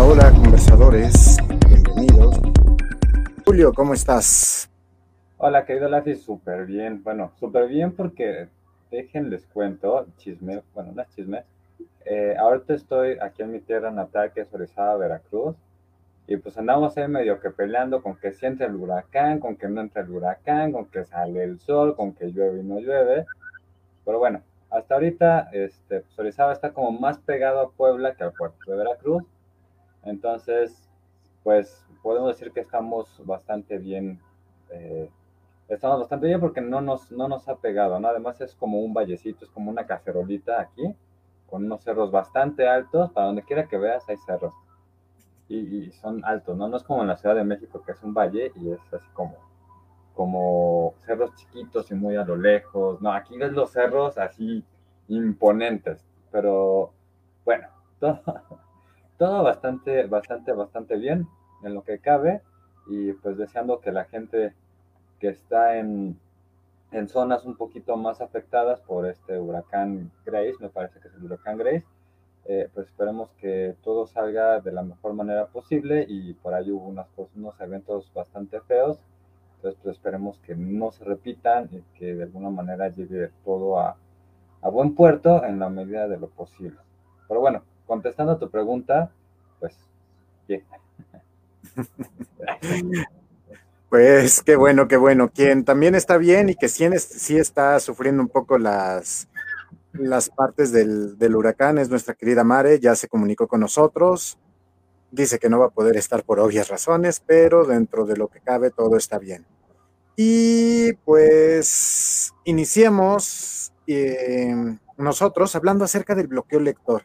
Hola, conversadores. Bienvenidos. Julio, ¿cómo estás? Hola, querido Lafi, súper bien. Bueno, súper bien porque déjenles cuento, chisme, bueno, no es chisme. Eh, ahorita estoy aquí en mi tierra natal, que es Orizaba, Veracruz. Y pues andamos ahí medio que peleando con que si entra el huracán, con que no entra el huracán, con que sale el sol, con que llueve y no llueve. Pero bueno, hasta ahorita este, pues Orizaba está como más pegado a Puebla que al puerto de Veracruz. Entonces, pues podemos decir que estamos bastante bien. Eh, estamos bastante bien porque no nos, no nos ha pegado, ¿no? Además es como un vallecito, es como una cacerolita aquí, con unos cerros bastante altos. Para donde quiera que veas hay cerros. Y, son altos, ¿no? No es como en la Ciudad de México, que es un valle y es así como como cerros chiquitos y muy a lo lejos. No, aquí ves los cerros así imponentes, pero bueno, todo, todo bastante, bastante, bastante bien en lo que cabe y pues deseando que la gente que está en, en zonas un poquito más afectadas por este huracán Grace, me parece que es el huracán Grace, eh, pues esperemos que todo salga de la mejor manera posible y por ahí hubo unas, unos eventos bastante feos entonces, pues esperemos que no se repitan y que de alguna manera llegue todo a, a buen puerto en la medida de lo posible. Pero bueno, contestando a tu pregunta, pues, bien. Pues qué bueno, qué bueno. Quien también está bien y que sí, sí está sufriendo un poco las, las partes del, del, huracán es nuestra querida Mare, ya se comunicó con nosotros. Dice que no va a poder estar por obvias razones, pero dentro de lo que cabe todo está bien. Y pues iniciemos eh, nosotros hablando acerca del bloqueo lector.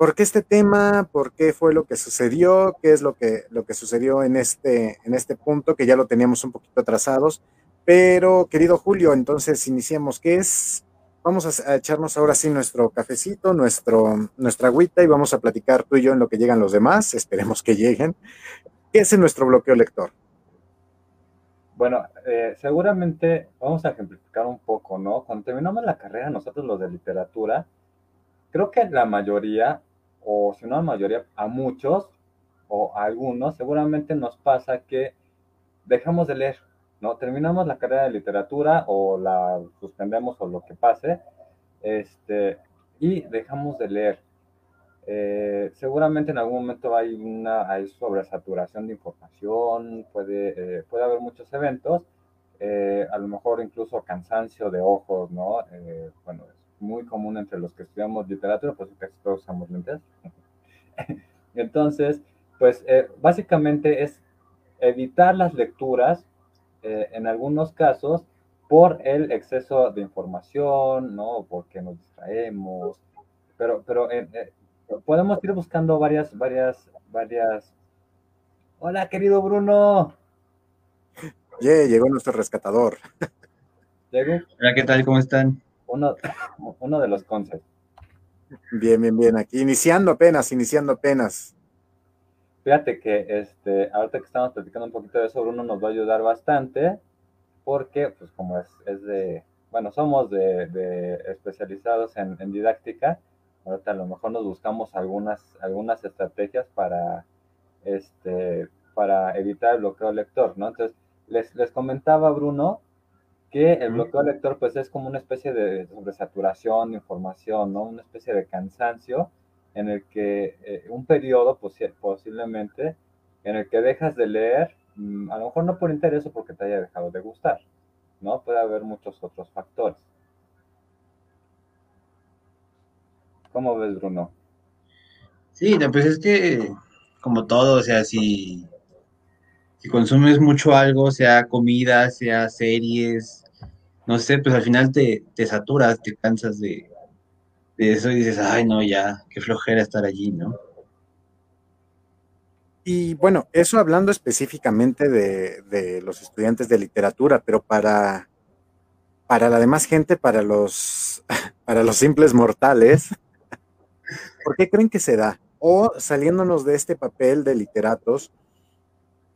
¿Por qué este tema? ¿Por qué fue lo que sucedió? ¿Qué es lo que, lo que sucedió en este, en este punto que ya lo teníamos un poquito atrasados? Pero, querido Julio, entonces iniciemos. ¿Qué es vamos a, echarnos ahora sí nuestro cafecito, nuestro, nuestra agüita y vamos a platicar tú y yo en lo que llegan los demás, esperemos que lleguen. ¿Qué es nuestro bloqueo lector? Bueno, eh, seguramente vamos a ejemplificar un poco, ¿no? Cuando terminamos la carrera, nosotros los de literatura, creo que la mayoría, o si no la mayoría, a muchos o a algunos, seguramente nos pasa que dejamos de leer ¿no? Terminamos la carrera de literatura o la suspendemos o lo que pase, este, y dejamos de leer. Eh, seguramente en algún momento hay una hay sobresaturación de información, puede, eh, puede haber muchos eventos, eh, a lo mejor incluso cansancio de ojos, ¿no? bueno, es muy común entre los que estudiamos literatura, pues casi todos usamos lentes. Entonces, pues básicamente es evitar las lecturas eh, en algunos casos por el exceso de información, ¿no? Porque nos distraemos, pero, pero eh, eh, podemos ir buscando varias, varias, varias. Hola, querido Bruno. Yeah, llegó nuestro rescatador. ¿Llegó? Hola, ¿qué tal? ¿Cómo están? Uno, uno de los conceptos. Bien, bien, bien. Aquí iniciando apenas, iniciando apenas. Fíjate que este, ahorita que estamos platicando un poquito de eso, Bruno nos va a ayudar bastante, porque pues como es, es de, bueno, somos de, de especializados en, en, didáctica, ahorita a lo mejor nos buscamos algunas, algunas estrategias para, este, para evitar el bloqueo lector, ¿no? Entonces, les, les comentaba Bruno que el bloqueo lector pues es como una especie de sobresaturación de información, ¿no? Una especie de cansancio en el que eh, un periodo posiblemente en el que dejas de leer, mm, a lo mejor no por interés o porque te haya dejado de gustar, ¿no? Puede haber muchos otros factores. ¿Cómo ves, Bruno? Sí, pues es que, como todo, o sea, si, si consumes mucho algo, sea comida, sea series, no sé, pues al final te, te saturas, te cansas de, de eso dices, ay, no, ya, qué flojera estar allí, ¿no? Y bueno, eso hablando específicamente de, los estudiantes de literatura, pero para, para la demás gente, para los, para los simples mortales, ¿por qué creen que se da? O saliéndonos de este papel de literatos,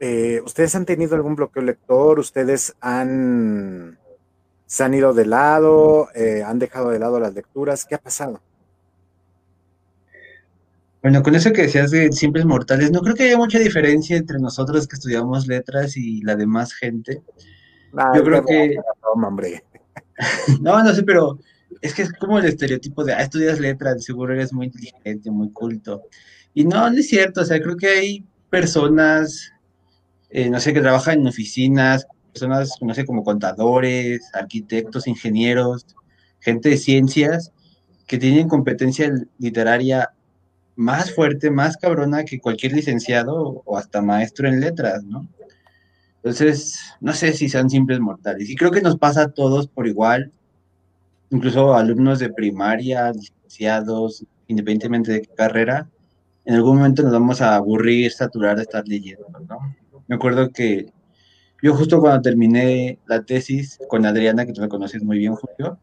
eh, ¿ustedes han tenido algún bloqueo lector? ¿Ustedes han se han ido de lado, eh, han dejado de lado las lecturas. ¿Qué ha pasado? Bueno, con eso que decías de simples mortales, no creo que haya mucha diferencia entre nosotros que estudiamos letras y la demás gente. Yo creo que... No, hombre. no, no sé, pero es que es como el estereotipo de, ah, estudias letras, seguro eres muy inteligente, muy culto. Y no, no es cierto, o sea, creo que hay personas, eh, no sé, que trabajan en oficinas, personas, no sé, como contadores, arquitectos, ingenieros, gente de ciencias, que tienen competencia literaria más fuerte, más cabrona que cualquier licenciado o hasta maestro en letras, ¿no? Entonces, no sé si sean simples mortales. Y creo que nos pasa a todos por igual, incluso alumnos de primaria, licenciados, independientemente de qué carrera, en algún momento nos vamos a aburrir, saturar de estar leyendo, ¿no? Me acuerdo que yo justo cuando terminé la tesis con Adriana, que tú me conoces muy bien, Julio,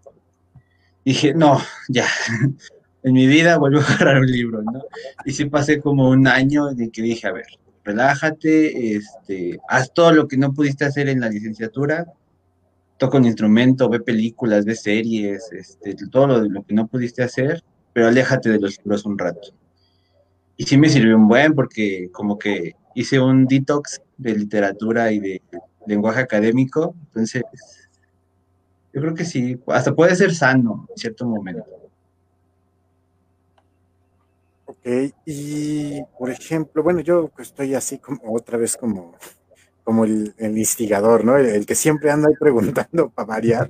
dije, no, ya, en mi vida vuelvo a agarrar un libro, ¿no? Y sí pasé como un año en que dije, a ver, relájate, este, haz todo lo que no pudiste hacer en la licenciatura, toca un instrumento, ve películas, ve series, este, todo lo, lo que no pudiste hacer, pero aléjate de los libros un rato. Y sí me sirvió un buen porque como que hice un detox de literatura y de lenguaje académico, entonces yo creo que sí, hasta puede ser sano en cierto momento. Ok, y por ejemplo, bueno, yo estoy así como otra vez como, como el, instigador, ¿no? El, que siempre anda ahí preguntando para variar.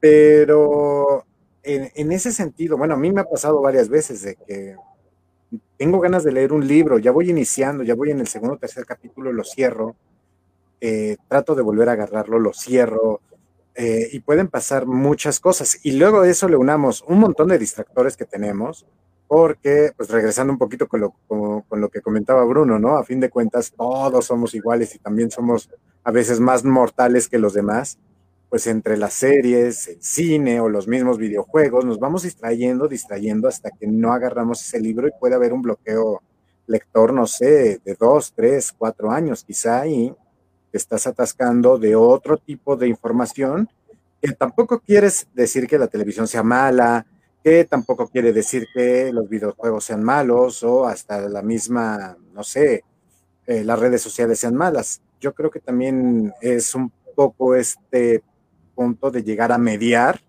Pero en, en, ese sentido, bueno, a mí me ha pasado varias veces de que tengo ganas de leer un libro, ya voy iniciando, ya voy en el segundo o tercer capítulo, lo cierro, eh, trato de volver a agarrarlo, lo cierro, eh, y pueden pasar muchas cosas. Y luego de eso le unamos un montón de distractores que tenemos, porque, pues regresando un poquito con lo, con lo que comentaba Bruno, ¿no? A fin de cuentas, todos somos iguales y también somos a veces más mortales que los demás pues entre las series, el cine o los mismos videojuegos, nos vamos distrayendo, distrayendo hasta que no agarramos ese libro y puede haber un bloqueo lector, no sé, de dos, tres, cuatro años quizá, y te estás atascando de otro tipo de información que tampoco quieres decir que la televisión sea mala, que tampoco quiere decir que los videojuegos sean malos o hasta la misma, no sé, eh, las redes sociales sean malas. Yo creo que también es un poco este punto de llegar a mediar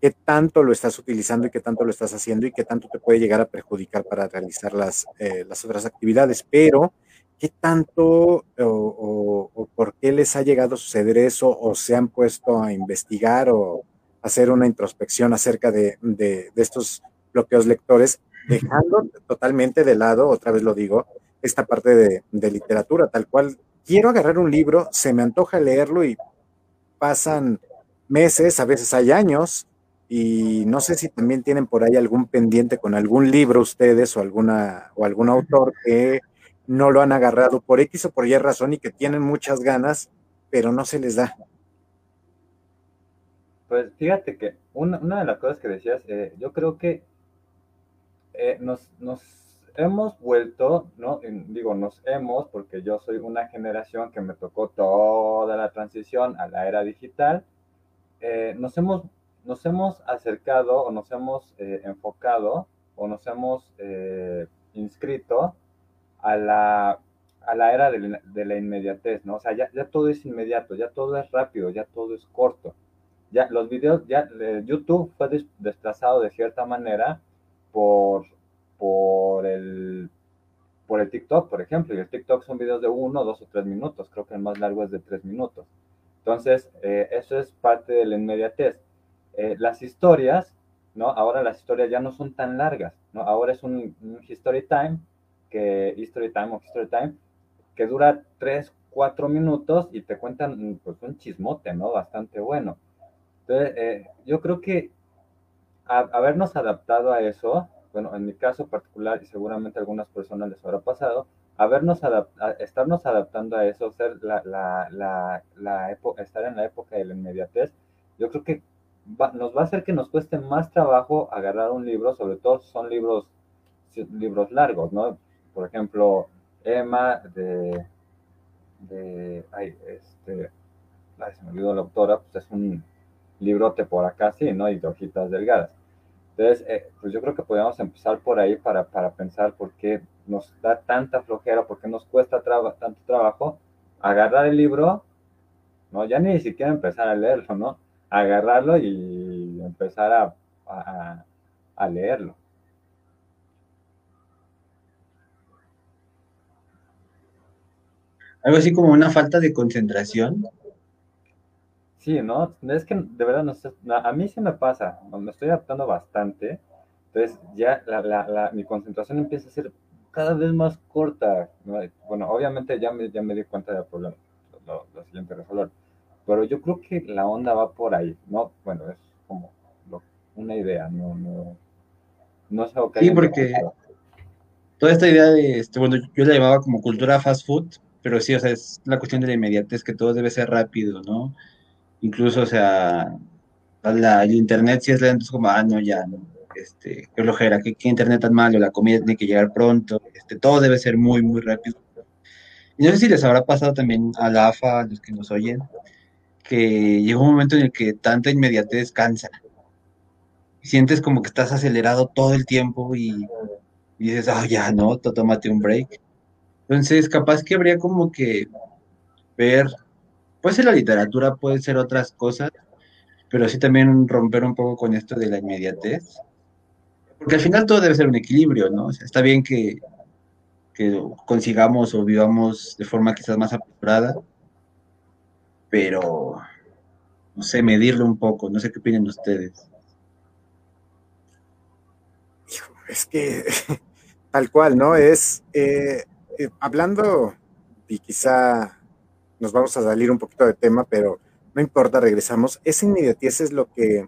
qué tanto lo estás utilizando y qué tanto lo estás haciendo y qué tanto te puede llegar a perjudicar para realizar las, eh, las otras actividades, pero qué tanto o, por qué les ha llegado a suceder eso o se han puesto a investigar o hacer una introspección acerca de, de, estos bloqueos lectores, dejando totalmente de lado, otra vez lo digo, esta parte de, de literatura, tal cual quiero agarrar un libro, se me antoja leerlo y pasan meses, a veces hay años, y no sé si también tienen por ahí algún pendiente con algún libro ustedes o alguna o algún autor que no lo han agarrado por X o por Y razón y que tienen muchas ganas, pero no se les da. Pues fíjate que una, de las cosas que decías, eh, yo creo que eh, nos, nos, hemos vuelto, ¿no? digo, nos hemos, porque yo soy una generación que me tocó toda la transición a la era digital, eh, nos, hemos, nos hemos acercado o nos hemos eh, enfocado o nos hemos eh, inscrito a la, a la era de la, inmediatez, ¿no? O sea, ya, ya, todo es inmediato, ya todo es rápido, ya todo es corto. Ya los videos, ya YouTube fue desplazado de cierta manera por, por el por el TikTok, por ejemplo, y el TikTok son videos de uno, dos o tres minutos, creo que el más largo es de tres minutos. Entonces, eh, eso es parte de la inmediatez. Eh, las historias, ¿no? Ahora las historias ya no son tan largas, ¿no? Ahora es un, history time, que history time o history time, que dura 3, 4 minutos y te cuentan pues, un chismote, ¿no? Bastante bueno. Entonces, eh, yo creo que habernos adaptado a eso, bueno, en mi caso particular y seguramente a algunas personas les habrá pasado, habernos estarnos adaptando a eso, ser la, la, la, época, estar en la época de la inmediatez, yo creo que nos va a hacer que nos cueste más trabajo agarrar un libro, sobre todo si son libros, libros largos, ¿no? Por ejemplo, Emma de, de ay, este, ay, se me olvidó la autora, pues es un librote por acá, sí, ¿no? Y de hojitas delgadas. Entonces, eh, pues yo creo que podríamos empezar por ahí para, para pensar por qué nos da tanta flojera, por qué nos cuesta tanto trabajo agarrar el libro, ¿no? Ya ni siquiera empezar a leerlo, ¿no? Agarrarlo y empezar a, a, a leerlo. Algo así como una falta de concentración. Sí, ¿no? Es que de verdad no a mí sí me pasa, me estoy adaptando bastante, entonces ya la, la, mi concentración empieza a ser cada vez más corta. Bueno, obviamente ya me, ya me di cuenta del problema, lo, siguiente resolver, pero yo creo que la onda va por ahí, ¿no? Bueno, es como una idea, no, no, no sé. Sí, porque toda esta idea de, este, bueno, yo la llamaba como cultura fast food, pero sí, o sea, es la cuestión de la inmediatez, que todo debe ser rápido, ¿no? Incluso, o sea, el internet si es lento, es como, ah, no, ya, no, este, qué flojera, qué, internet tan malo, la comida tiene que llegar pronto, este, todo debe ser muy, muy rápido. Y no sé si les habrá pasado también a la AFA, a los que nos oyen, que llega un momento en el que tanta inmediatez cansa. Sientes como que estás acelerado todo el tiempo y, dices, ah, ya, no, tómate un break. Entonces, capaz que habría como que ver, puede ser la literatura, puede ser otras cosas, pero sí también romper un poco con esto de la inmediatez. Porque al final todo debe ser un equilibrio, ¿no? Está bien que, que consigamos o vivamos de forma quizás más apurada, pero, no sé, medirlo un poco, no sé qué opinan ustedes. Es que tal cual, ¿no? Es, eh, eh, hablando, y quizá nos vamos a salir un poquito de tema, pero no importa, regresamos. Esa inmediatez es lo que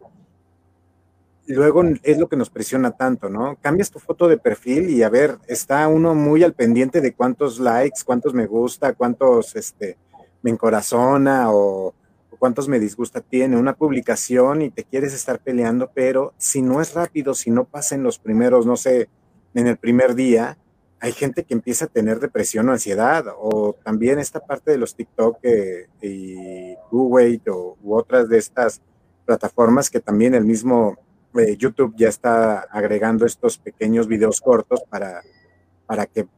luego es lo que nos presiona tanto, ¿no? Cambias tu foto de perfil y a ver, está uno muy al pendiente de cuántos likes, cuántos me gusta, cuántos este, me encorazona o, o cuántos me disgusta tiene una publicación y te quieres estar peleando, pero si no es rápido, si no pasa en los primeros, no sé, en el primer día, hay gente que empieza a tener depresión o ansiedad, o también esta parte de los TikTok eh, y Google o, u otras de estas plataformas que también el mismo eh, YouTube ya está agregando estos pequeños videos cortos para, para que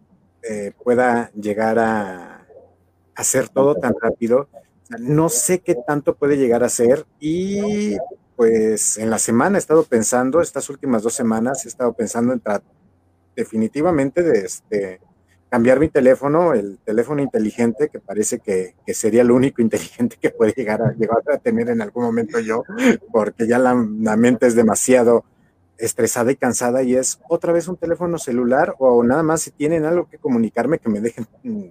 eh, pueda llegar a hacer todo tan rápido. No sé qué tanto puede llegar a ser y pues en la semana he estado pensando, estas últimas dos semanas he estado pensando en tratar definitivamente de este, cambiar mi teléfono, el teléfono inteligente, que parece que, sería lo único inteligente que puede llegar a, llegar a tener en algún momento yo, porque ya la, mente es demasiado estresada y cansada y es otra vez un teléfono celular o nada más si tienen algo que comunicarme que me dejen mm,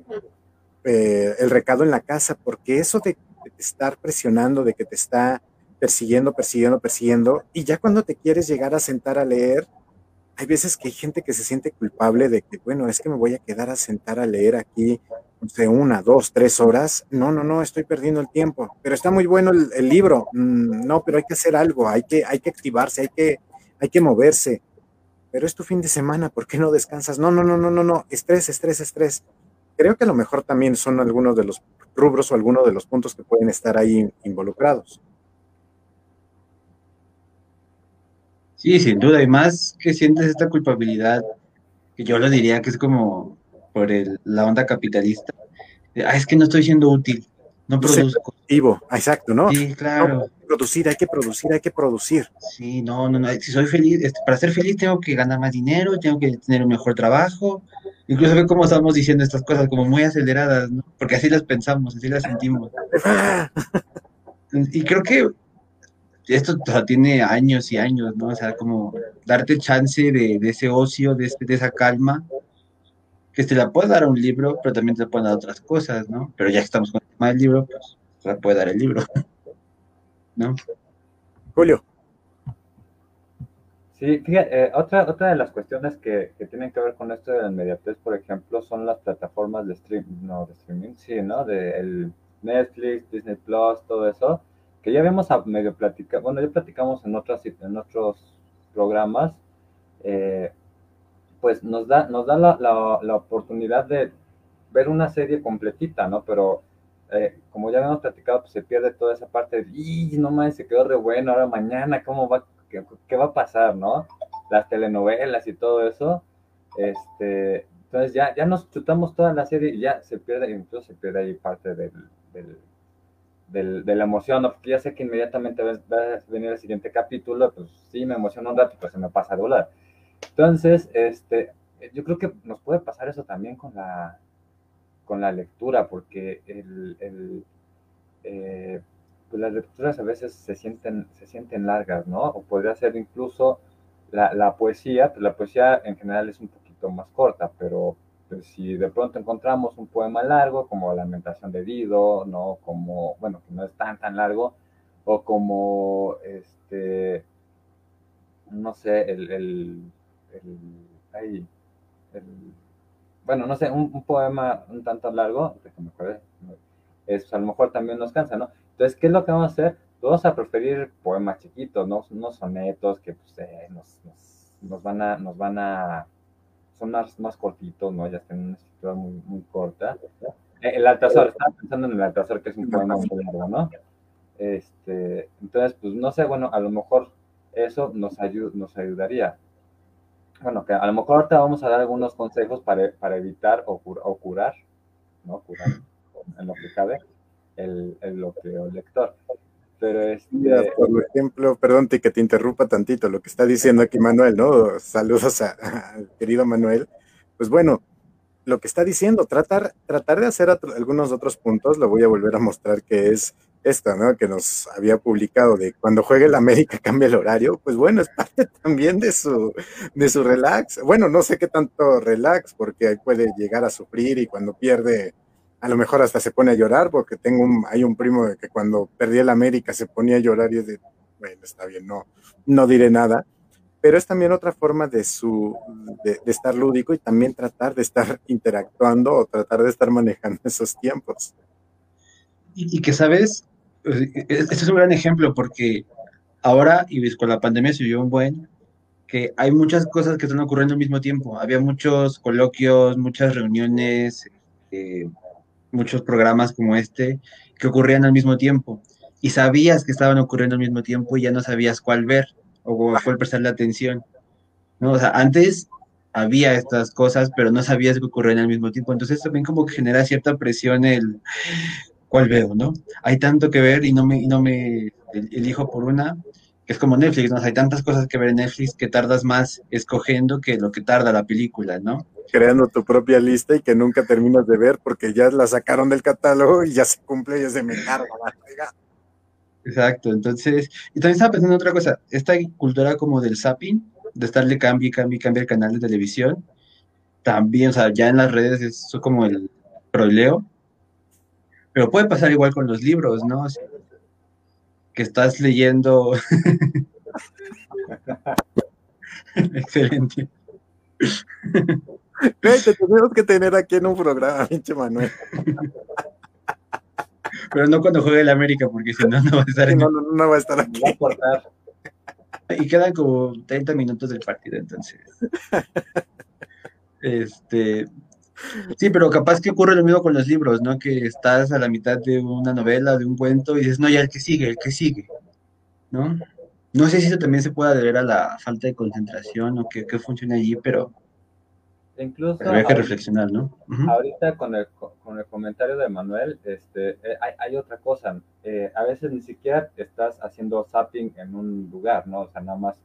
eh, el recado en la casa, porque eso de estar presionando, de que te está persiguiendo, persiguiendo, persiguiendo, y ya cuando te quieres llegar a sentar a leer, hay veces que hay gente que se siente culpable de que, bueno, es que me voy a quedar a sentar a leer aquí de una, dos, tres horas. No, no, no, estoy perdiendo el tiempo. Pero está muy bueno el, libro. Mm, no, pero hay que hacer algo, hay que, hay que activarse, hay que, hay que moverse. Pero es tu fin de semana, ¿por qué no descansas? No, no, no, no, no, no, estrés, estrés, estrés. Creo que a lo mejor también son algunos de los rubros o algunos de los puntos que pueden estar ahí involucrados. Sí, sin duda, y más que sientes esta culpabilidad, que yo lo diría que es como por la onda capitalista. ah, es que no estoy siendo útil, no produzco. exacto, ¿no? Sí, claro. producir, hay que producir, hay que producir. Sí, no, no, no, si soy feliz, este, para ser feliz tengo que ganar más dinero, tengo que tener un mejor trabajo. Incluso ve cómo estamos diciendo estas cosas como muy aceleradas, ¿no? Porque así las pensamos, así las sentimos. y creo que esto tiene años y años, ¿no? O sea, como darte chance de, ese ocio, de, de, esa calma, que te la puede dar a un libro, pero también te pueden dar otras cosas, ¿no? Pero ya que estamos con el tema del libro, pues se la puede dar el libro, ¿no? Julio. Sí, fíjate, eh, otra, otra de las cuestiones que, que, tienen que ver con esto de la inmediatez, por ejemplo, son las plataformas de stream, no, de streaming, sí, ¿no? De el Netflix, Disney Plus, todo eso que ya habíamos medio platicado, bueno, ya platicamos en, otras, en otros programas, eh, pues nos da, nos da la, la, oportunidad de ver una serie completita, ¿no? Pero eh, como ya habíamos platicado, pues se pierde toda esa parte de, y no mames, se quedó re bueno, ahora mañana, ¿cómo va, ¿qué, va a pasar, no? Las telenovelas y todo eso, este, entonces ya, ya nos chutamos toda la serie y ya se pierde, incluso se pierde ahí parte del, de la emoción, ¿no? porque ya sé que inmediatamente va, a venir el siguiente capítulo, pues sí, me emociona un rato, pues se me pasa a volar. Entonces, este, yo creo que nos puede pasar eso también con la, con la lectura, porque el, el eh, pues las lecturas a veces se sienten, se sienten largas, ¿no? O podría ser incluso la, la poesía, pues la poesía en general es un poquito más corta, pero si de pronto encontramos un poema largo, como Lamentación de Dido, ¿no? Como, bueno, que no es tan, tan largo, o como, este, no sé, el, el, el, bueno, no sé, un, poema un tanto largo, déjame es, a lo mejor también nos cansa, ¿no? Entonces, ¿qué es lo que vamos a hacer? Vamos a preferir poemas chiquitos, ¿no? Unos sonetos que pues, eh, nos, nos, van a, nos van a son más, más cortitos, ¿no? Ya tienen una escritura muy, muy corta. Eh, el Altazor, estaba pensando en el Altazor, que es un poema muy largo, ¿no? Este, entonces, pues no sé, bueno, a lo mejor eso nos, nos ayudaría. Bueno, que a lo mejor ahorita vamos a dar algunos consejos para, para evitar o, o, curar, ¿no? Curar en lo que cabe el, el, lo el lector. Pero este... por ejemplo, perdón que te interrumpa tantito lo que está diciendo aquí Manuel, ¿no? Saludos al querido Manuel. Pues bueno, lo que está diciendo, tratar, tratar de hacer algunos otros puntos, lo voy a volver a mostrar que es esta, ¿no? Que nos había publicado de cuando juegue el América cambia el horario, pues bueno, es parte también de su, de su relax. Bueno, no sé qué tanto relax, porque puede llegar a sufrir y cuando pierde a lo mejor hasta se pone a llorar, porque tengo un, hay un primo que cuando perdí el América se ponía a llorar y es de, bueno, está bien, no, no diré nada, pero es también otra forma de, su, de, estar lúdico y también tratar de estar interactuando o tratar de estar manejando esos tiempos. Y, que, ¿sabes? Pues, e, e, este es un gran ejemplo porque ahora, y con la pandemia se vio un buen, que hay muchas cosas que están ocurriendo al mismo tiempo. Había muchos coloquios, muchas reuniones, eh, muchos programas como este que ocurrían al mismo tiempo y sabías que estaban ocurriendo al mismo tiempo y ya no sabías cuál ver o cuál prestarle atención. ¿no? O sea, antes había estas cosas, pero no sabías que ocurrían al mismo tiempo. Entonces también como que genera cierta presión el cuál veo, ¿no? Hay tanto que ver y no me, no me elijo por una, que es como Netflix, ¿no? hay tantas cosas que ver en Netflix que tardas más escogiendo que lo que tarda la película, ¿no? Creando tu propia lista y que nunca terminas de ver porque ya la sacaron del catálogo y ya se cumple y ya se me carga la Exacto, entonces, y también estaba pensando en otra cosa, esta cultura como del zapping, de estarle cambio y cambio el canal de televisión, también, o sea, ya en las redes es como el proleo, pero puede pasar igual con los libros, ¿no? que estás leyendo. Excelente. te tenemos que tener aquí en un programa, pinche Manuel. Pero no cuando juegue el América, porque si no, no va a estar, no, no, no va a estar aquí. Y quedan como 30 minutos del partido, entonces. Este. Sí, pero capaz que ocurre lo mismo con los libros, ¿no? Que estás a la mitad de una novela, de un cuento, y dices, no, ya el que sigue, el que sigue, ¿no? No sé si eso también se puede deber a la falta de concentración o qué, qué funciona allí, pero Incluso Pero hay que reflexionar, ¿no? Ahorita con el, con el comentario de Manuel, este, eh, hay, hay, otra cosa. Eh, a veces ni siquiera estás haciendo zapping en un lugar, ¿no? O sea, nada más,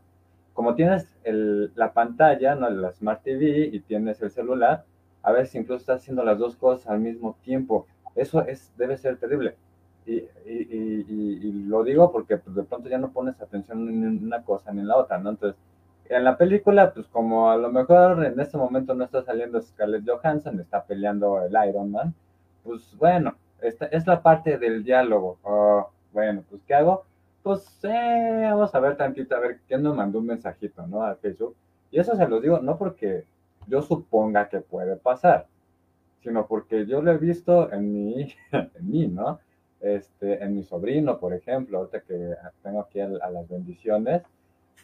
como tienes el, la pantalla, ¿no? La Smart TV y tienes el celular, a veces incluso estás haciendo las dos cosas al mismo tiempo. Eso es, debe ser terrible. Y, y, y, y lo digo porque pues, de pronto ya no pones atención en una cosa ni en la otra, ¿no? Entonces, en la película, pues como a lo mejor en este momento no está saliendo Scarlett Johansson, está peleando el Iron Man, pues bueno, esta es la parte del diálogo. Oh, bueno, pues ¿qué hago? Pues eh, vamos a ver tantito, a ver quién nos mandó un mensajito, ¿no? A Facebook. Y eso se lo digo no porque yo suponga que puede pasar, sino porque yo lo he visto en mí, en mí, ¿no? Este, en mi sobrino, por ejemplo, ahorita que tengo aquí a, las bendiciones,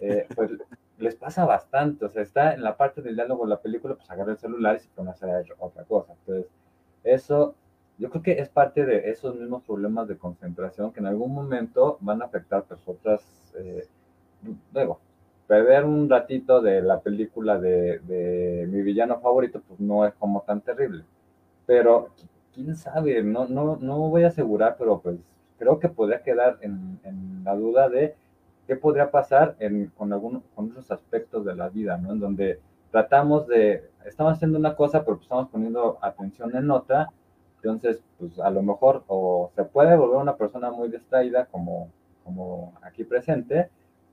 eh, pues les pasa bastante, o sea, está en la parte del diálogo de la película, pues agarra el celular y se pone a hacer otra cosa. Entonces, eso yo creo que es parte de esos mismos problemas de concentración que en algún momento van a afectar pues otras, eh, luego, perder un ratito de la película de, mi villano favorito, pues no es como tan terrible. Pero, quién sabe, no, no, no voy a asegurar, pero pues creo que podría quedar en, la duda de qué podría pasar con algunos con esos aspectos de la vida, ¿no? En donde tratamos de, estamos haciendo una cosa, pero pues estamos poniendo atención en otra, entonces, pues a lo mejor o se puede volver una persona muy distraída como, como aquí presente,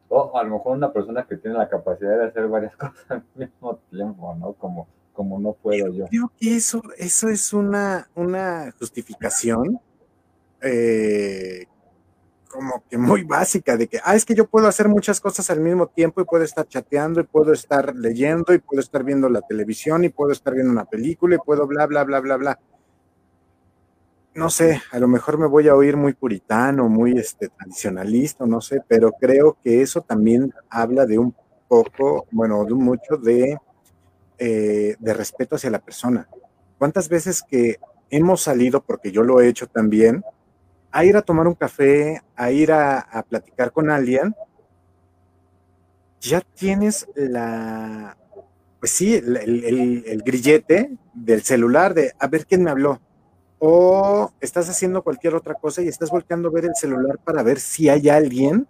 o a lo mejor una persona que tiene la capacidad de hacer varias cosas al mismo tiempo, ¿no? Como, como no puedo yo. Creo que eso, eso es una, una justificación eh, como que muy básica de que, ah, es que yo puedo hacer muchas cosas al mismo tiempo y puedo estar chateando y puedo estar leyendo y puedo estar viendo la televisión y puedo estar viendo una película y puedo bla, bla, bla, bla, bla. No sé, a lo mejor me voy a oír muy puritano, muy este, tradicionalista, no sé, pero creo que eso también habla de un poco, bueno, de mucho de, eh, de respeto hacia la persona. ¿Cuántas veces que hemos salido, porque yo lo he hecho también, a ir a tomar un café, a ir a, platicar con alguien, ya tienes la, pues sí, el, grillete del celular de a ver quién me habló. O estás haciendo cualquier otra cosa y estás volteando a ver el celular para ver si hay alguien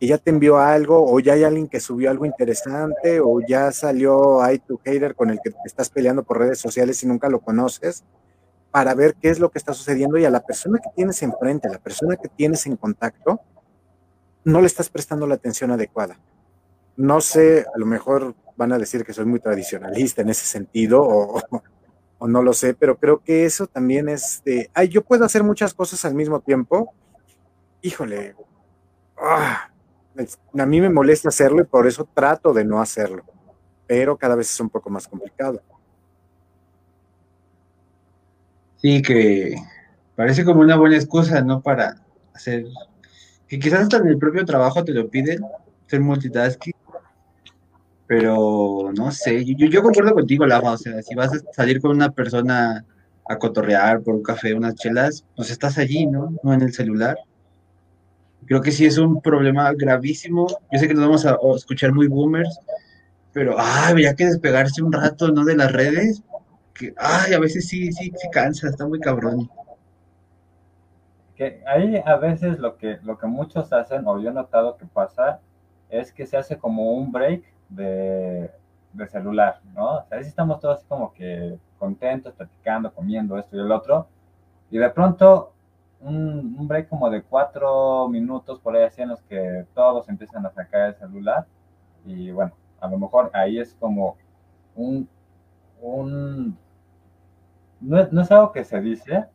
que ya te envió algo, o ya hay alguien que subió algo interesante, o ya salió ahí tu hater con el que estás peleando por redes sociales y nunca lo conoces para ver qué es lo que está sucediendo y a la persona que tienes enfrente, a la persona que tienes en contacto, no le estás prestando la atención adecuada. No sé, a lo mejor van a decir que soy muy tradicionalista en ese sentido o, no lo sé, pero creo que eso también es de, ay, yo puedo hacer muchas cosas al mismo tiempo. Híjole, ah, a mí me molesta hacerlo y por eso trato de no hacerlo, pero cada vez es un poco más complicado. Sí, que parece como una buena excusa, ¿no? Para hacer, que quizás hasta en el propio trabajo te lo piden, ser multitasking, pero no sé, yo, yo concuerdo contigo, Lama, o sea, si vas a salir con una persona a cotorrear por un café, unas chelas, pues estás allí, ¿no? No en el celular. Creo que sí es un problema gravísimo. Yo sé que nos vamos a, escuchar muy boomers, pero, ah, habría que despegarse un rato, ¿no? De las redes que, ay, a veces sí, sí, sí cansa, está muy cabrón. Que ahí a veces lo que, lo que muchos hacen, o yo he notado que pasa, es que se hace como un break de, celular, ¿no? O sea, ahí estamos todos así como que contentos, platicando, comiendo esto y el otro, y de pronto un, un, break como de cuatro minutos por ahí así en los que todos empiezan a sacar el celular, y bueno, a lo mejor ahí es como un, un no, es algo que se dice,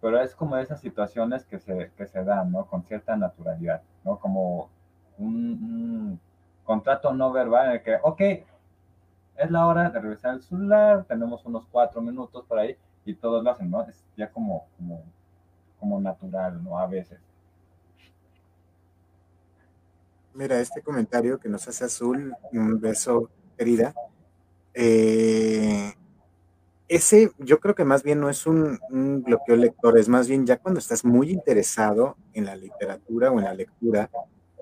pero es como esas situaciones que se, que se dan, ¿no? Con cierta naturalidad, ¿no? Como un, contrato no verbal en el que, ok, es la hora de revisar el celular, tenemos unos cuatro minutos por ahí y todos lo hacen, ¿no? Es ya como, como, como natural, ¿no? A veces. Mira, este comentario que nos hace Azul, un beso, querida. Eh, ese yo creo que más bien no es un, bloqueo lector, es más bien ya cuando estás muy interesado en la literatura o en la lectura,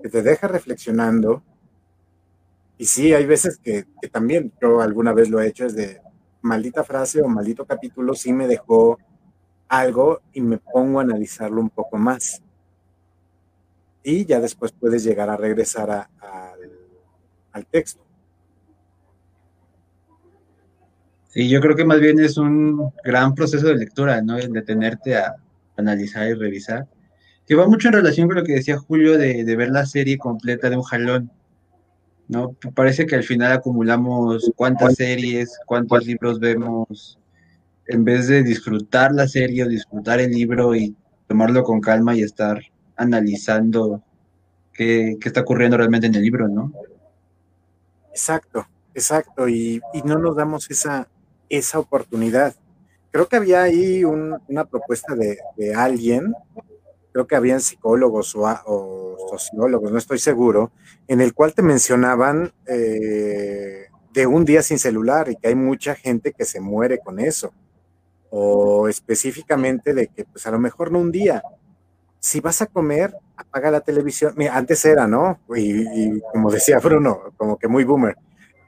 que te deja reflexionando. Y sí, hay veces que, también yo alguna vez lo he hecho, es de maldita frase o maldito capítulo, sí me dejó algo y me pongo a analizarlo un poco más. Y ya después puedes llegar a regresar al texto. Sí, yo creo que más bien es un gran proceso de lectura, ¿no? El detenerte a analizar y revisar. Que va mucho en relación con lo que decía Julio de, ver la serie completa de un jalón, ¿no? Parece que al final acumulamos cuántas series, cuántos libros vemos, en vez de disfrutar la serie o disfrutar el libro y tomarlo con calma y estar analizando qué, qué está ocurriendo realmente en el libro, ¿no? Exacto, exacto, y, y no nos damos esa, esa oportunidad. Creo que había ahí una propuesta de, alguien, creo que habían psicólogos o, sociólogos, no estoy seguro, en el cual te mencionaban eh, de un día sin celular y que hay mucha gente que se muere con eso. O específicamente de que pues a lo mejor no un día, si vas a comer, apaga la televisión. Mira, antes era, ¿no? Y, como decía Bruno, como que muy boomer.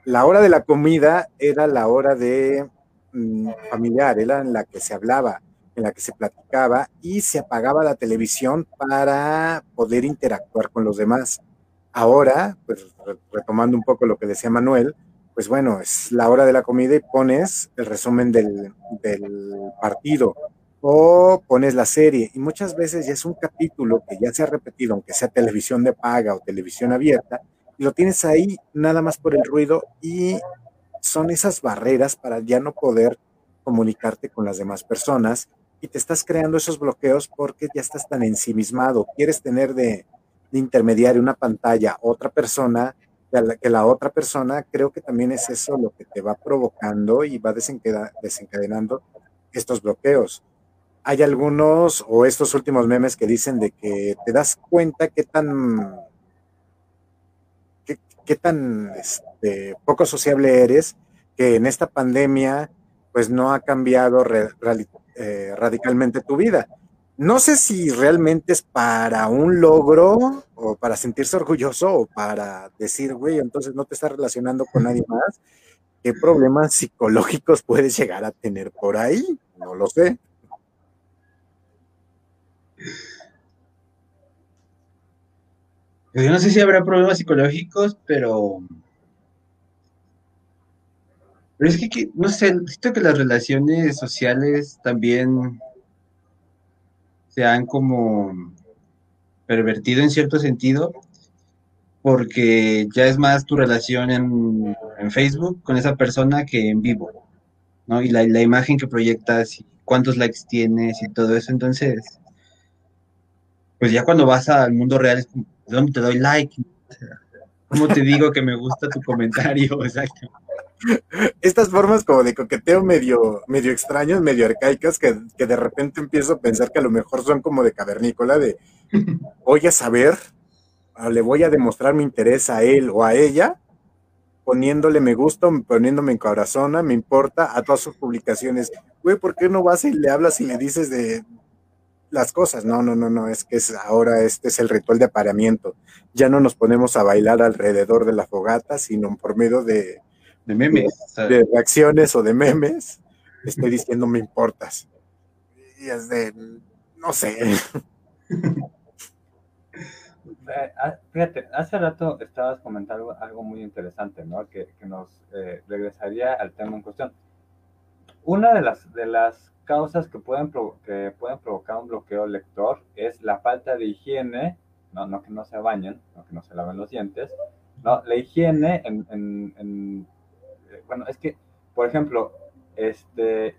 La hora de la comida era la hora de mm, familiar, era en la que se hablaba, en la que se platicaba y se apagaba la televisión para poder interactuar con los demás. Ahora, pues retomando un poco lo que decía Manuel, pues bueno, es la hora de la comida y pones el resumen del, del partido o pones la serie y muchas veces ya es un capítulo que ya se ha repetido, aunque sea televisión de paga o televisión abierta, lo tienes ahí nada más por el ruido y son esas barreras para ya no poder comunicarte con las demás personas y te estás creando esos bloqueos porque ya estás tan ensimismado, quieres tener de, intermediario una pantalla otra persona que la, otra persona, creo que también es eso lo que te va provocando y va desencadenando estos bloqueos. Hay algunos o estos últimos memes que dicen de que te das cuenta qué tan qué, tan este, poco sociable eres que en esta pandemia pues no ha cambiado eh, radicalmente tu vida. No sé si realmente es para un logro o para sentirse orgulloso o para decir, güey, entonces no te estás relacionando con nadie más. ¿Qué problemas psicológicos puedes llegar a tener por ahí? No lo sé. Yo no sé si habrá problemas psicológicos, pero. Pero es que, no sé, siento que las relaciones sociales también se han como pervertido en cierto sentido, porque ya es más tu relación en, Facebook con esa persona que en vivo, ¿no? Y la, la imagen que proyectas y cuántos likes tienes y todo eso, entonces pues ya cuando vas al mundo real es como, ¿dónde te doy like? ¿Cómo te digo que me gusta tu comentario? Exacto. Estas formas como de coqueteo medio, medio extrañas, medio arcaicas, que, de repente empiezo a pensar que a lo mejor son como de cavernícola, de voy a saber, le voy a demostrar mi interés a él o a ella, poniéndole me gusta, poniéndome en corazón, me importa a todas sus publicaciones. Güey, ¿por qué no vas y le hablas y le dices de, las cosas. No, no, no, no, es que es, ahora este es el ritual de apareamiento. Ya no nos ponemos a bailar alrededor de la fogata, sino por medio de, de memes, de, reacciones o de memes. Estoy diciendo me importas. Y es de, no sé. Ah, fíjate, hace rato estabas comentando algo muy interesante, ¿no? Que, nos eh, regresaría al tema en cuestión. Una de las, de las causas que pueden, que pueden provocar un bloqueo lector es la falta de higiene, no, no que no se bañen, no que no se laven los dientes, no, la higiene en, eh, bueno, es que, por ejemplo, este,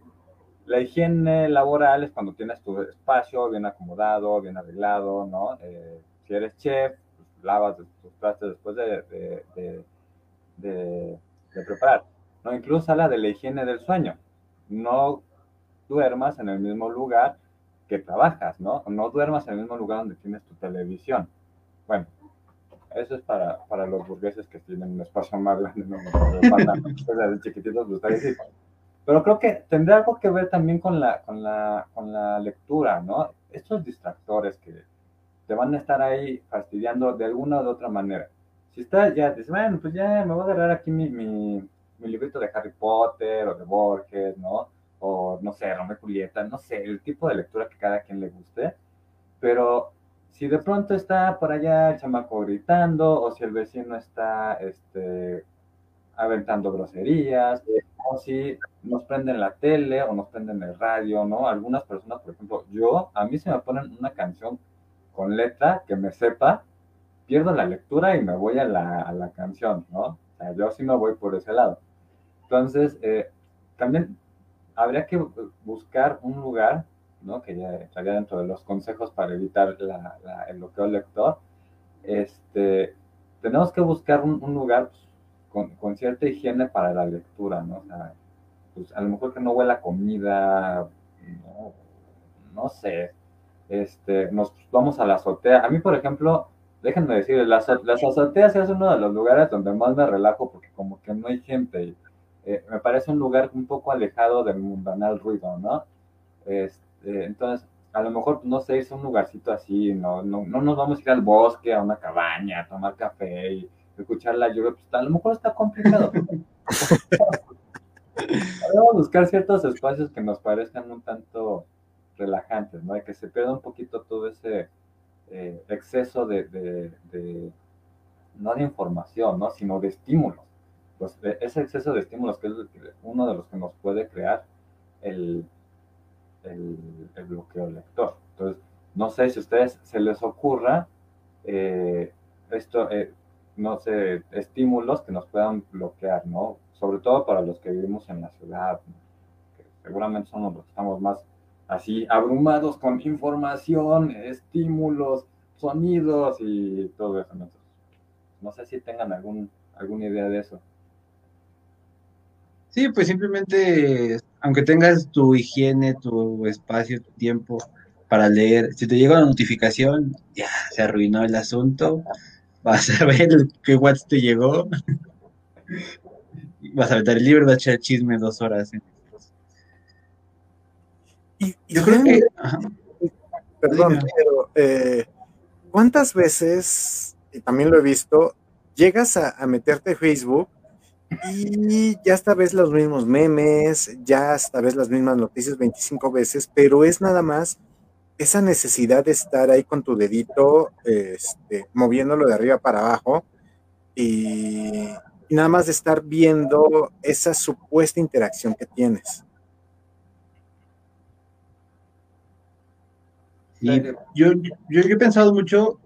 la higiene laboral es cuando tienes tu espacio bien acomodado, bien arreglado, ¿no? Eh, si eres chef, pues, lavas tus trastes después de, de, preparar, ¿no? Incluso habla de la higiene del sueño. No duermas en el mismo lugar que trabajas, ¿no? No duermas en el mismo lugar donde tienes tu televisión. Bueno, eso es para, para los burgueses que tienen un espacio más grande, no de chiquititos Pero creo que tendrá algo que ver también con la, con la, con la lectura, ¿no? Estos distractores que te van a estar ahí fastidiando de alguna u otra manera. Si estás ya, dices, bueno, pues ya me voy a agarrar aquí mi, mi, mi librito de Harry Potter o de Borges, ¿no? O no sé, Romeo Julieta, no sé, el tipo de lectura que cada quien le guste, pero si de pronto está por allá el chamaco gritando, o si el vecino está este, aventando groserías, o si nos prenden la tele o nos prenden el radio, ¿no? Algunas personas, por ejemplo, yo, a mí se me ponen una canción con letra que me sepa, pierdo la lectura y me voy a la, a la canción, ¿no? O sea, yo sí me voy por ese lado. Entonces, eh, también habría que buscar un lugar, ¿no? que ya estaría dentro de los consejos para evitar el bloqueo lector. Este, tenemos que buscar un, lugar pues, con, cierta higiene para la lectura, ¿no? O sea, pues a lo mejor que no huela comida, no, no sé, este, nos vamos a la azotea. A mí, por ejemplo, déjenme decir, las, las azoteas es uno de los lugares donde más me relajo porque como que no hay gente eh, me parece un lugar un poco alejado del mundanal ruido, ¿no? Este, entonces, a lo mejor, no sé, es un lugarcito así, no, no, no nos vamos a ir al bosque, a una cabaña, a tomar café y escuchar la lluvia, pues a lo mejor está complicado. Podemos buscar ciertos espacios que nos parezcan un tanto relajantes, ¿no? Y que se pierda un poquito todo ese eh, exceso de, de, no de información, ¿no? Sino de estímulos. Pues ese exceso de estímulos que es uno de los que nos puede crear el, el, bloqueo lector. Entonces, no sé si a ustedes se les ocurra eh, esto, eh, no sé, estímulos que nos puedan bloquear, ¿no? Sobre todo para los que vivimos en la ciudad, que seguramente somos los que estamos más así abrumados con información, estímulos, sonidos y todo eso. no sé si tengan algún, alguna idea de eso. Sí, pues simplemente, aunque tengas tu higiene, tu espacio, tu tiempo para leer, si te llega una notificación, ya se arruinó el asunto, vas a ver qué WhatsApp te llegó, vas a ver el libro, vas a echar chisme dos horas. Y, Yo creo que... Perdón, pero eh, ¿cuántas veces, y también lo he visto, llegas a, a meterte a Facebook y ya esta vez los mismos memes, ya esta vez las mismas noticias 25 veces, pero es nada más esa necesidad de estar ahí con tu dedito, este, moviéndolo de arriba para abajo y, nada más de estar viendo esa supuesta interacción que tienes. yo, yo, he pensado mucho,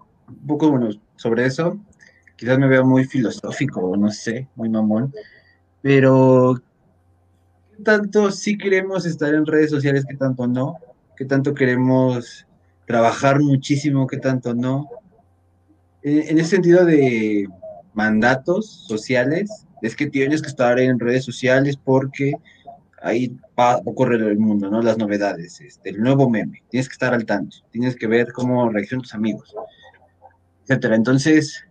poco bueno, sobre eso, quizás me veo muy filosófico, no sé, muy mamón, pero ¿qué tanto sí queremos estar en redes sociales, qué tanto no? ¿Qué tanto queremos trabajar muchísimo, qué tanto no? En, ese sentido de mandatos sociales, es que tienes que estar en redes sociales porque ahí va a ocurrir el mundo, ¿no? Las novedades, este, el nuevo meme, tienes que estar al tanto, tienes que ver cómo reaccionan tus amigos, etcétera. Entonces,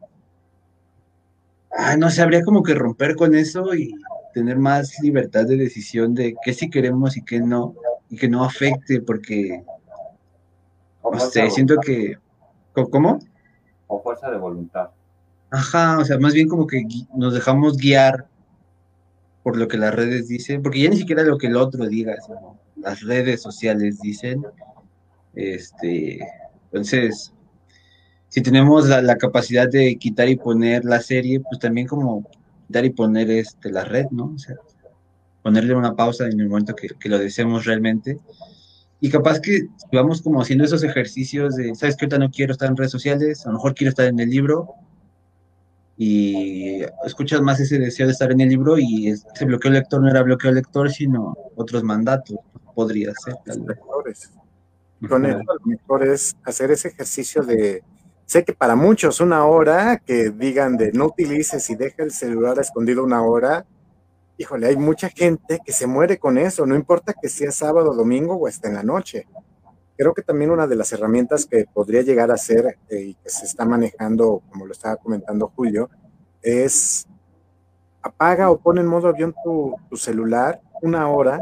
no sé, habría como que romper con eso y tener más libertad de decisión de qué sí queremos y qué no, y que no afecte, porque, no sé, siento que, ¿cómo? O fuerza de voluntad. Ajá, o sea, más bien como que nos dejamos guiar por lo que las redes dicen, porque ya ni siquiera lo que el otro diga, las redes sociales dicen, este, entonces, si tenemos la, capacidad de quitar y poner la serie, pues también como quitar y poner este, la red, ¿no? O sea, ponerle una pausa en el momento que, lo deseemos realmente. Y capaz que vamos como haciendo esos ejercicios de, ¿sabes qué? Ahorita no quiero estar en redes sociales, a lo mejor quiero estar en el libro, y escuchas más ese deseo de estar en el libro y ese bloqueo lector no era bloqueo lector, sino otros mandatos, podría ser. Tal vez. Con eso lo mejor es hacer ese ejercicio de Sé que para muchos una hora que digan de no utilices y deja el celular escondido una hora, híjole, hay mucha gente que se muere con eso, no importa que sea sábado, domingo o hasta en la noche. Creo que también una de las herramientas que podría llegar a ser eh, y que se está manejando, como lo estaba comentando Julio, es apaga o pon en modo avión tu, tu celular una hora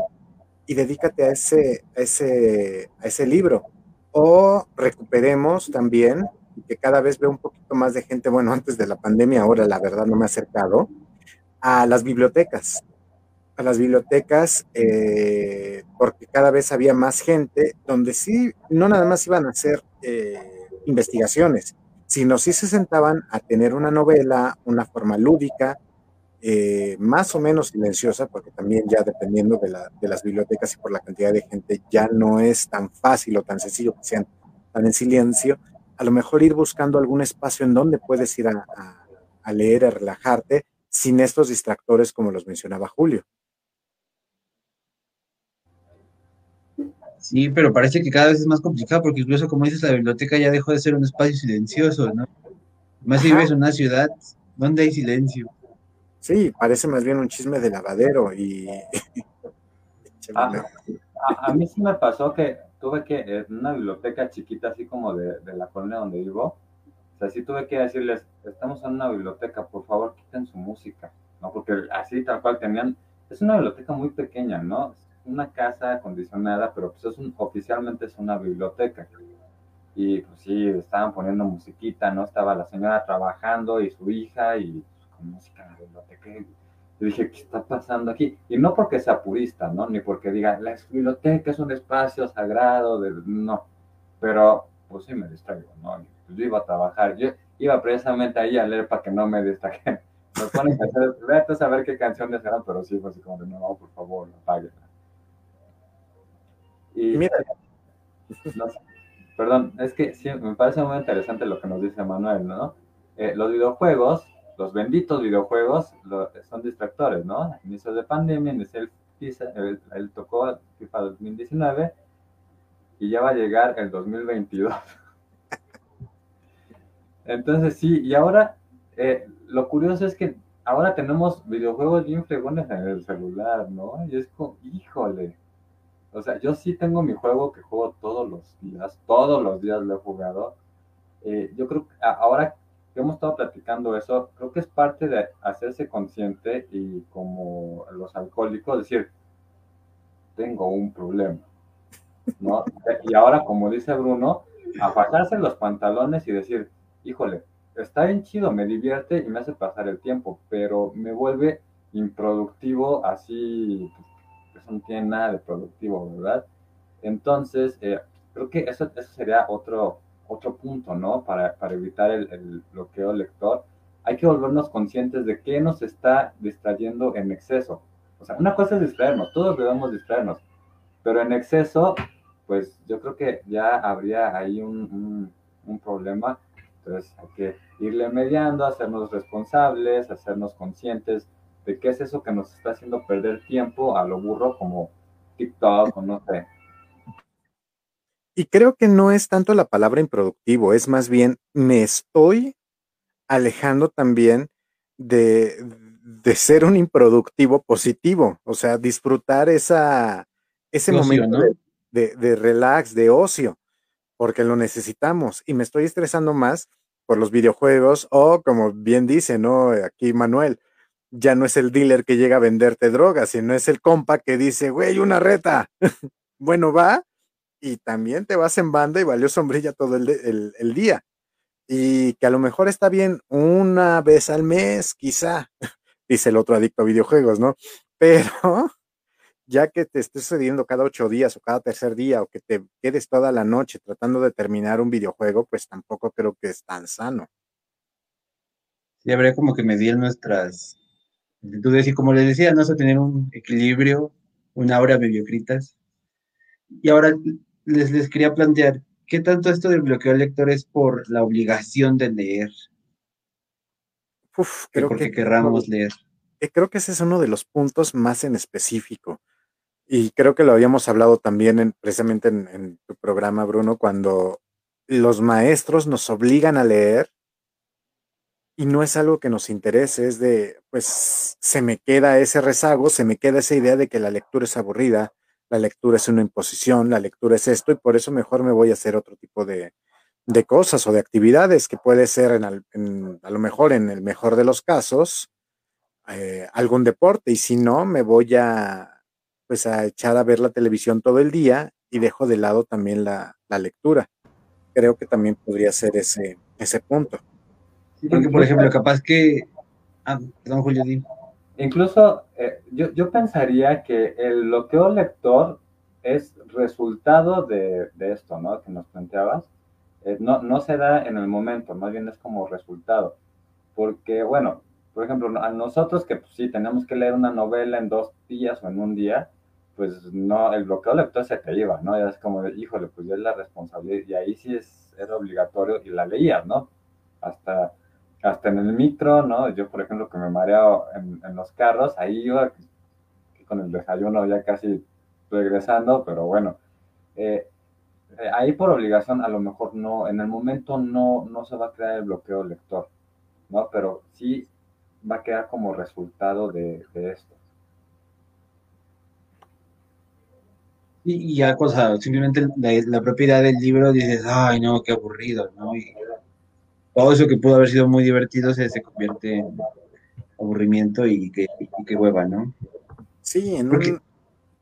y dedícate a ese, a ese, a ese libro. O recuperemos también y que cada vez veo un poquito más de gente, bueno, antes de la pandemia, ahora la verdad no me ha acercado, a las bibliotecas. A las bibliotecas, eh, porque cada vez había más gente donde sí, no nada más iban a hacer eh, investigaciones, sino sí se sentaban a tener una novela, una forma lúdica, eh, más o menos silenciosa, porque también ya dependiendo de, la, de, las bibliotecas y por la cantidad de gente, ya no es tan fácil o tan sencillo que sean tan en silencio, a lo mejor ir buscando algún espacio en donde puedes ir a, leer, a relajarte, sin estos distractores como los mencionaba Julio. Sí, pero parece que cada vez es más complicado porque incluso como dices, la biblioteca ya dejó de ser un espacio silencioso, ¿no? Más si vives en una ciudad donde hay silencio. Sí, parece más bien un chisme de lavadero y... Ah, a, mí sí me pasó que tuve que, en una biblioteca chiquita, así como de, la colonia donde vivo, o sea, sí tuve que decirles, estamos en una biblioteca, por favor quiten su música, ¿no? Porque así tal cual tenían, es una biblioteca muy pequeña, ¿no? una casa acondicionada, pero pues es un, oficialmente es una biblioteca. Y pues sí, estaban poniendo musiquita, ¿no? Estaba la señora trabajando y su hija y pues, con música en la biblioteca. Y dije, ¿qué está pasando aquí? Y no porque sea purista, ¿no? Ni porque diga, la biblioteca es un espacio sagrado, de... no. Pero, pues sí me distraigo, ¿no? Pues, yo iba a trabajar, yo iba precisamente ahí a leer para que no me distraigan. Me ponen a hacer, vete a saber qué canciones eran, pero sí fue así como de, no, por favor, apáguenla. Y, Mira. perdón, es que sí, me parece muy interesante lo que nos dice Manuel, ¿no? Eh, los videojuegos los benditos videojuegos son distractores, ¿no? A inicios de pandemia, el él, tocó FIFA 2019 y ya va a llegar el 2022. Entonces sí, y ahora eh, lo curioso es que ahora tenemos videojuegos bien fregones en el celular, ¿no? Y es como, híjole. O sea, yo sí tengo mi juego que juego todos los días, todos los días lo he jugado. Eh, yo creo que ahora hemos estado platicando eso, creo que es parte de hacerse consciente y como los alcohólicos, decir, tengo un problema, ¿no? Y ahora, como dice Bruno, afajarse los pantalones y decir, híjole, está bien chido, me divierte y me hace pasar el tiempo, pero me vuelve improductivo, así, pues, eso no tiene nada de productivo, ¿verdad? Entonces, eh, creo que eso, eso sería otro, otro punto, ¿no? Para, evitar el, bloqueo lector, hay que volvernos conscientes de qué nos está distrayendo en exceso. O sea, una cosa es distraernos, todos debemos distraernos, pero en exceso, pues yo creo que ya habría ahí un, problema. Entonces hay que irle mediando, hacernos responsables, hacernos conscientes de qué es eso que nos está haciendo perder tiempo a lo burro como TikTok o no sé, y creo que no es tanto la palabra improductivo, es más bien me estoy alejando también de, de ser un improductivo positivo, o sea, disfrutar esa, ese momento de, de, relax, de ocio, porque lo necesitamos y me estoy estresando más por los videojuegos o como bien dice, ¿no? Aquí Manuel, ya no es el dealer que llega a venderte drogas, sino es el compa que dice, güey, una reta. bueno, va, y también te vas en banda y valió sombrilla todo el, día. Y que a lo mejor está bien una vez al mes, quizá, dice el otro adicto a videojuegos, ¿no? Pero ya que te esté sucediendo cada ocho días o cada tercer día o que te quedes toda la noche tratando de terminar un videojuego, pues tampoco creo que es tan sano. Sí, habría como que medir nuestras actitudes y como les decía, no sé, tener un equilibrio, una hora mediocritas. Y ahora les, les quería plantear, ¿qué tanto esto del bloqueo de lector es por la obligación de leer? Uf, creo porque que, querramos leer. Creo que ese es uno de los puntos más en específico. Y creo que lo habíamos hablado también en, precisamente en, en tu programa, Bruno, cuando los maestros nos obligan a leer y no es algo que nos interese, es de, pues se me queda ese rezago, se me queda esa idea de que la lectura es aburrida, la lectura es una imposición, la lectura es esto y por eso mejor me voy a hacer otro tipo de, cosas o de actividades que puede ser en, a lo mejor en el mejor de los casos eh, algún deporte y si no me voy a pues a echar a ver la televisión todo el día y dejo de lado también la, lectura. Creo que también podría ser ese, ese punto. porque por ejemplo, capaz que... Ah, perdón, Julio, Incluso eh, yo, pensaría que el bloqueo lector es resultado de, esto, ¿no? Que nos planteabas. Eh, no, no se da en el momento, más bien es como resultado. Porque, bueno, por ejemplo, a nosotros que pues, sí tenemos que leer una novela en dos días o en un día, pues no, el bloqueo lector se te iba, ¿no? Ya es como, híjole, pues ya es la responsabilidad, y ahí sí es, era obligatorio y la leías, ¿no? Hasta hasta en el micro, ¿no? Yo, por ejemplo, que me mareo en, los carros, ahí iba con el desayuno ya casi regresando, pero bueno, eh, eh, ahí por obligación a lo mejor no, en el momento no, no se va a crear el bloqueo lector, ¿no? Pero sí va a quedar como resultado de, esto. Y, ya, cosa, simplemente la, propiedad del libro dices, ay, no, qué aburrido, ¿no? Y todo eso que pudo haber sido muy divertido se, se convierte en aburrimiento y que, hueva, ¿no? Sí, en un,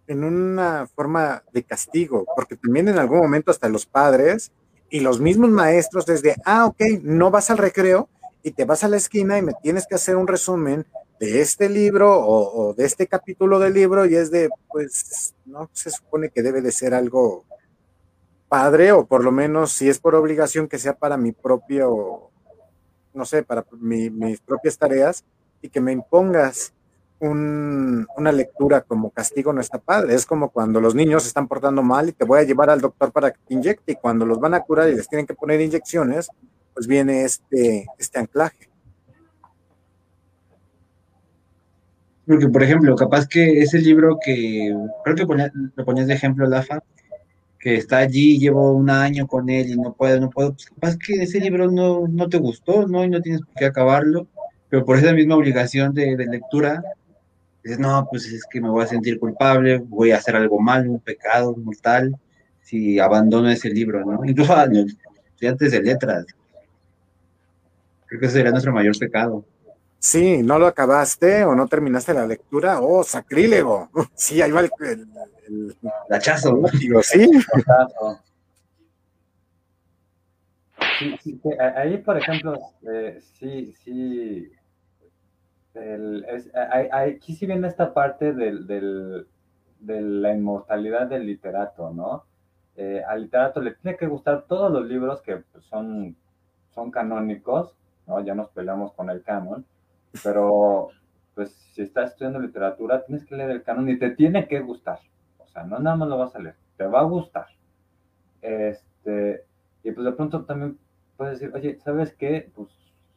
en una forma de castigo, porque también en algún momento hasta los padres y los mismos maestros desde, ah, ok, no vas al recreo y te vas a la esquina y me tienes que hacer un resumen de este libro o, de este capítulo del libro y es de, pues, no se supone que debe de ser algo padre o por lo menos si es por obligación que sea para mi propio, no sé, para mis propias tareas y que me impongas una lectura como castigo no está padre. Es como cuando los niños se están portando mal y te voy a llevar al doctor para que te inyecte y cuando los van a curar y les tienen que poner inyecciones, pues viene este, este anclaje. Porque, por ejemplo, capaz que ese libro que, creo que lo ponías de ejemplo, Lafa, que está allí, llevo un año con él y no puedo, no puedo, pues capaz que ese libro no, no te gustó, ¿no? Y no tienes por qué acabarlo, pero por esa misma obligación de, de lectura, dices, no, pues es que me voy a sentir culpable, voy a hacer algo mal, un pecado mortal, si abandono ese libro, ¿no? Incluso a los estudiantes de letras, creo que ese sería nuestro mayor pecado. Sí, no lo acabaste o no terminaste la lectura, oh, sacrílego. Sí, ahí va el, el, hachazo. sí. Sí, sí, ahí, por ejemplo, eh, sí, sí, el, es, aquí sí viene esta parte del, del, de la inmortalidad del literato, ¿no? Eh, al literato le tiene que gustar todos los libros que pues, son, son canónicos, ¿no? Ya nos peleamos con el canon, pero pues si estás estudiando literatura, tienes que leer el canon y te tiene que gustar. O sea, no nada más lo vas a leer, te va a gustar. Este, y pues de pronto también puedes decir, oye, ¿sabes qué? Pues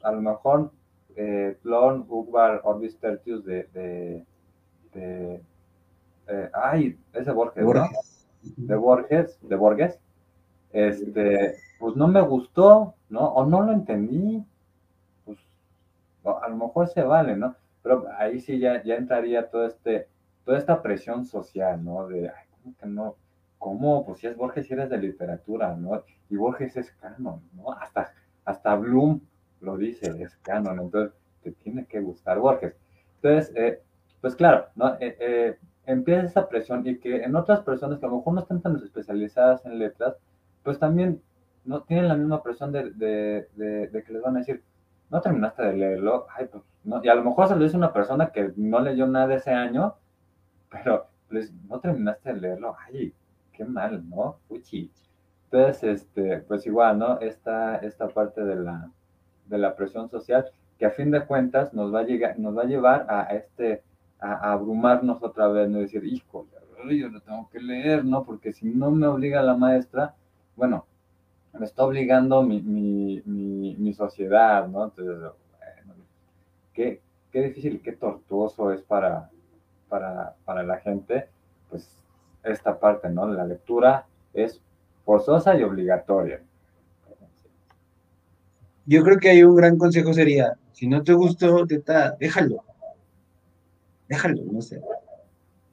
a lo mejor eh, Plon, Ugbar, Orbis Tertius de, de, de eh, ay, ese Borges, Borges. ¿no? De Borges, de Borges. Este, pues no me gustó, ¿no? O no lo entendí, a lo mejor se vale, ¿no? Pero ahí sí ya, ya entraría todo este, toda esta presión social, ¿no? De, ay, ¿cómo que no? ¿Cómo? Pues si es Borges, si eres de literatura, ¿no? Y Borges es canon, ¿no? Hasta, hasta Bloom lo dice, es canon, entonces te tiene que gustar Borges. Entonces, eh, pues claro, ¿no? Eh, eh, empieza esa presión y que en otras personas que a lo mejor no están tan especializadas en letras, pues también no tienen la misma presión de, de, de que les van a decir, no terminaste de leerlo, ay, pues, no, y a lo mejor se lo dice una persona que no leyó nada ese año, pero pues, no terminaste de leerlo, ay, qué mal, ¿no? Uchi. Entonces, este, pues igual, ¿no? Esta, esta parte de la, de la presión social que a fin de cuentas nos va a, llegar, nos va a llevar a este, a, abrumarnos otra vez, no decir, hijo, yo lo tengo que leer, ¿no? Porque si no me obliga la maestra, bueno, me está obligando mi, mi, mi, sociedad, ¿no? Entonces, bueno, qué, qué difícil, qué tortuoso es para, para, para la gente, pues esta parte, ¿no? La lectura es forzosa y obligatoria. Yo creo que hay un gran consejo sería, si no te gustó, déjalo. Déjalo, no sé.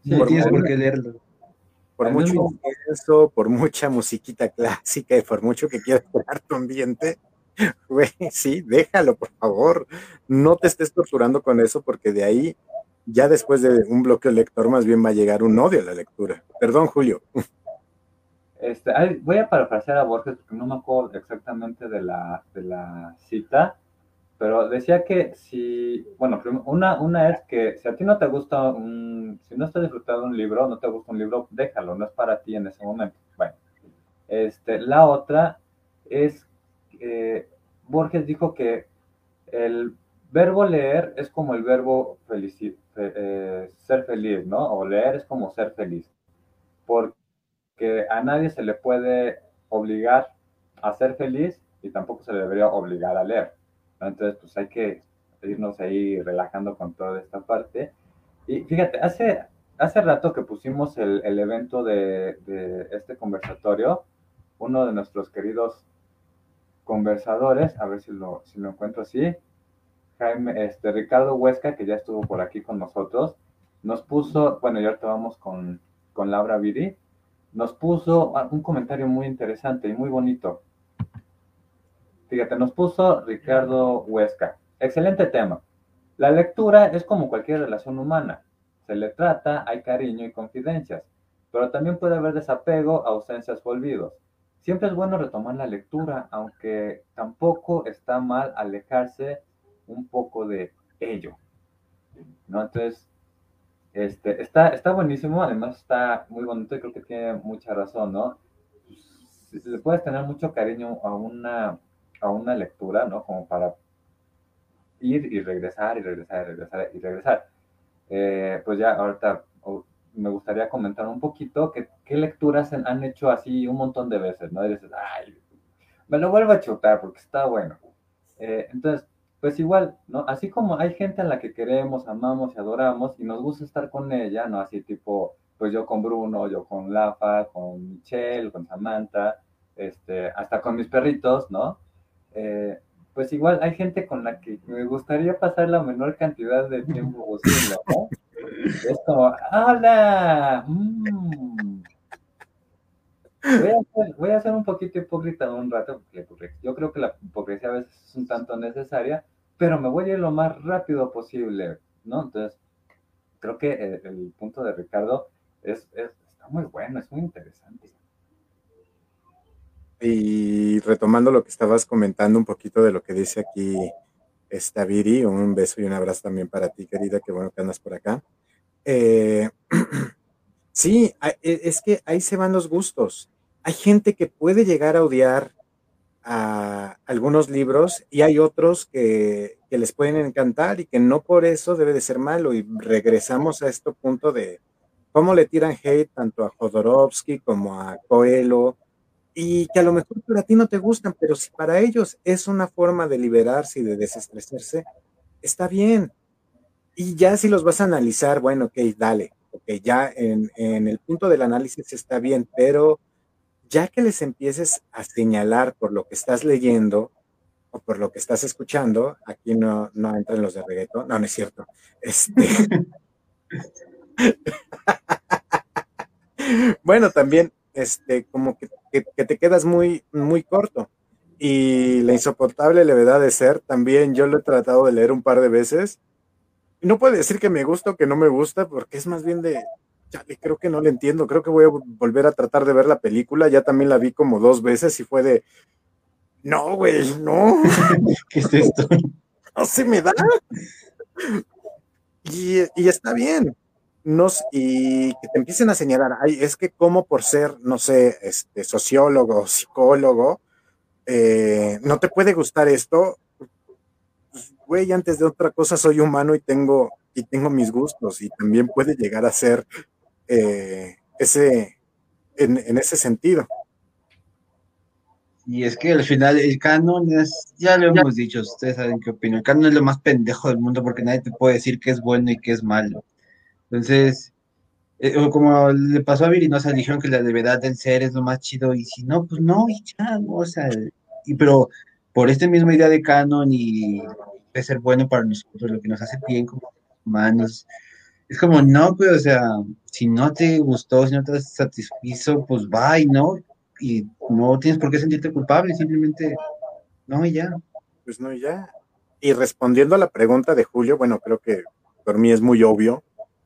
No tienes por qué leerlo por mucho eso, por mucha musiquita clásica y por mucho que quieras crear tu ambiente, güey, sí, déjalo, por favor. No te estés torturando con eso porque de ahí, ya después de un bloqueo lector, más bien va a llegar un odio a la lectura. Perdón, Julio. Este, voy a parafrasear a Borges porque no me acuerdo exactamente de la, de la cita, pero decía que si, bueno, una, una es que si a ti no te gusta un, si no estás disfrutando un libro, no te gusta un libro, déjalo, no es para ti en ese momento. Bueno, este, la otra es, que Borges dijo que el verbo leer es como el verbo eh, ser feliz, ¿no? O leer es como ser feliz. Porque a nadie se le puede obligar a ser feliz y tampoco se le debería obligar a leer. Entonces, pues hay que irnos ahí relajando con toda esta parte. Y fíjate, hace, hace rato que pusimos el, el evento de, de, este conversatorio, uno de nuestros queridos conversadores, a ver si lo, si lo encuentro así, Jaime, este, Ricardo Huesca, que ya estuvo por aquí con nosotros, nos puso, bueno, y ahorita con, con Laura Viri, nos puso un comentario muy interesante y muy bonito. Fíjate, nos puso Ricardo Huesca. Excelente tema. La lectura es como cualquier relación humana. se le trata, hay cariño y confidencias, pero también puede haber desapego, ausencias o olvidos. Siempre es bueno retomar la lectura, aunque tampoco está mal alejarse un poco de ello. ¿no? Entonces, este, está, está buenísimo, además está muy bonito y creo que tiene mucha razón, ¿no? Le puedes tener mucho cariño a una, a una lectura, ¿no? Como para ir y regresar y regresar y regresar y regresar. Eh, pues ya ahorita me gustaría comentar un poquito que, qué lecturas han hecho así un montón de veces, ¿no? Y dices, ay, me lo vuelvo a chutar porque está bueno. Eh, entonces, pues igual, ¿no? Así como hay gente a la que queremos, amamos y adoramos y nos gusta estar con ella, ¿no? Así tipo, pues yo con Bruno, yo con Lafa, con Michelle, con Samantha, este, hasta con mis perritos, ¿no? Eh, pues igual hay gente con la que me gustaría pasar la menor cantidad de tiempo posible, ¿no? Es como, ¡hola! Mm". Voy, a hacer, un poquito hipócrita un rato, porque yo creo que la hipocresía a veces es un tanto necesaria, pero me voy a ir lo más rápido posible, ¿no? Entonces, creo que el, punto de Ricardo es, está muy bueno, es muy interesante. Y retomando lo que estabas comentando un poquito de lo que dice aquí esta Viri, un beso y un abrazo también para ti, querida, qué bueno que andas por acá. Eh, sí, e, es que ahí se van los gustos. Hay gente que puede llegar a odiar a algunos libros y hay otros que, les pueden encantar y que no por eso debe de ser malo. Y regresamos a este punto de cómo le tiran hate tanto a Jodorowsky como a Coelho y que a lo mejor para ti no te gustan, pero si para ellos es una forma de liberarse y de desestresarse, está bien. Y ya si los vas a analizar, bueno, ok, dale, ok, ya en, en el punto del análisis está bien, pero ya que les empieces a señalar por lo que estás leyendo o por lo que estás escuchando, aquí no, no entran los de reggaetón, no, no es cierto. Este... bueno, también, este, como que, te quedas muy, muy corto. Y la insoportable levedad de ser, también yo lo he tratado de leer un par de veces. No puedo decir que me gusta o que no me gusta, porque es más bien de, creo que no le entiendo, creo que voy a volver a tratar de ver la película, ya también la vi como dos veces y fue de, no, güey, no. ¿Qué es esto? No se me da. Y, está bien. Y que te empiecen a señalar, ay, es que como por ser, no sé, este, sociólogo, psicólogo, eh, no te puede gustar esto, pues, güey, antes de otra cosa soy humano y tengo, y tengo mis gustos y también puede llegar a ser eh, ese, en, ese sentido. Y es que al final el canon es, ya lo hemos dicho, ustedes saben qué opino, el canon es lo más pendejo del mundo porque nadie te puede decir qué es bueno y qué es malo. Entonces, eh, como le pasó a Viri, no se dijeron que la levedad del ser es lo más chido y si no, pues no, y ya, o sea, y, pero por esta misma idea de canon y de ser bueno para nosotros, lo que nos hace bien como humanos, es como, no, pues, o sea, si no te gustó, si no te satisfizo, pues y ¿no? Y no tienes por qué sentirte culpable, simplemente, no, y ya. Pues no, y ya. Y respondiendo a la pregunta de Julio, bueno, creo que por mí es muy obvio.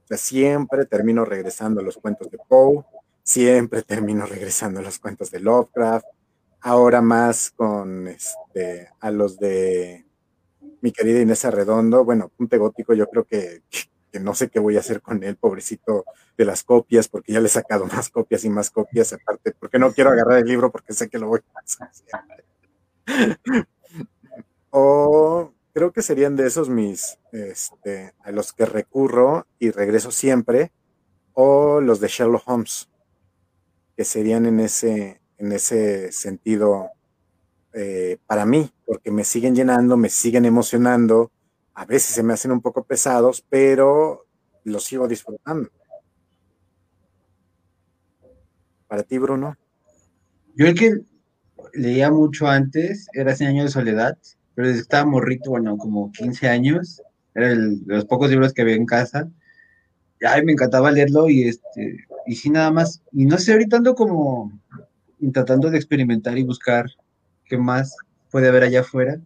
Sea, siempre termino regresando a los cuentos de Poe, siempre termino regresando a los cuentos de Lovecraft, ahora más con este, a los de mi querida Inés Arredondo, bueno, Punte Gótico, yo creo que que no sé qué voy a hacer con él, pobrecito de las copias, porque ya le he sacado más copias y más copias, aparte, porque no quiero agarrar el libro porque sé que lo voy a hacer. o creo que serían de esos mis, este, a los que recurro y regreso siempre, o los de Sherlock Holmes, que serían en ese, en ese sentido eh, para mí, porque me siguen llenando, me siguen emocionando, a veces se me hacen un poco pesados, pero los sigo disfrutando. Para ti, Bruno. Yo el que leía mucho antes era Cien años de soledad, pero estaba morrito, bueno, como 15 años, era el, de los pocos libros que había en casa. Ay, me encantaba leerlo y este, y sí nada más, y no sé, ahorita ando como tratando de experimentar y buscar qué más puede haber allá afuera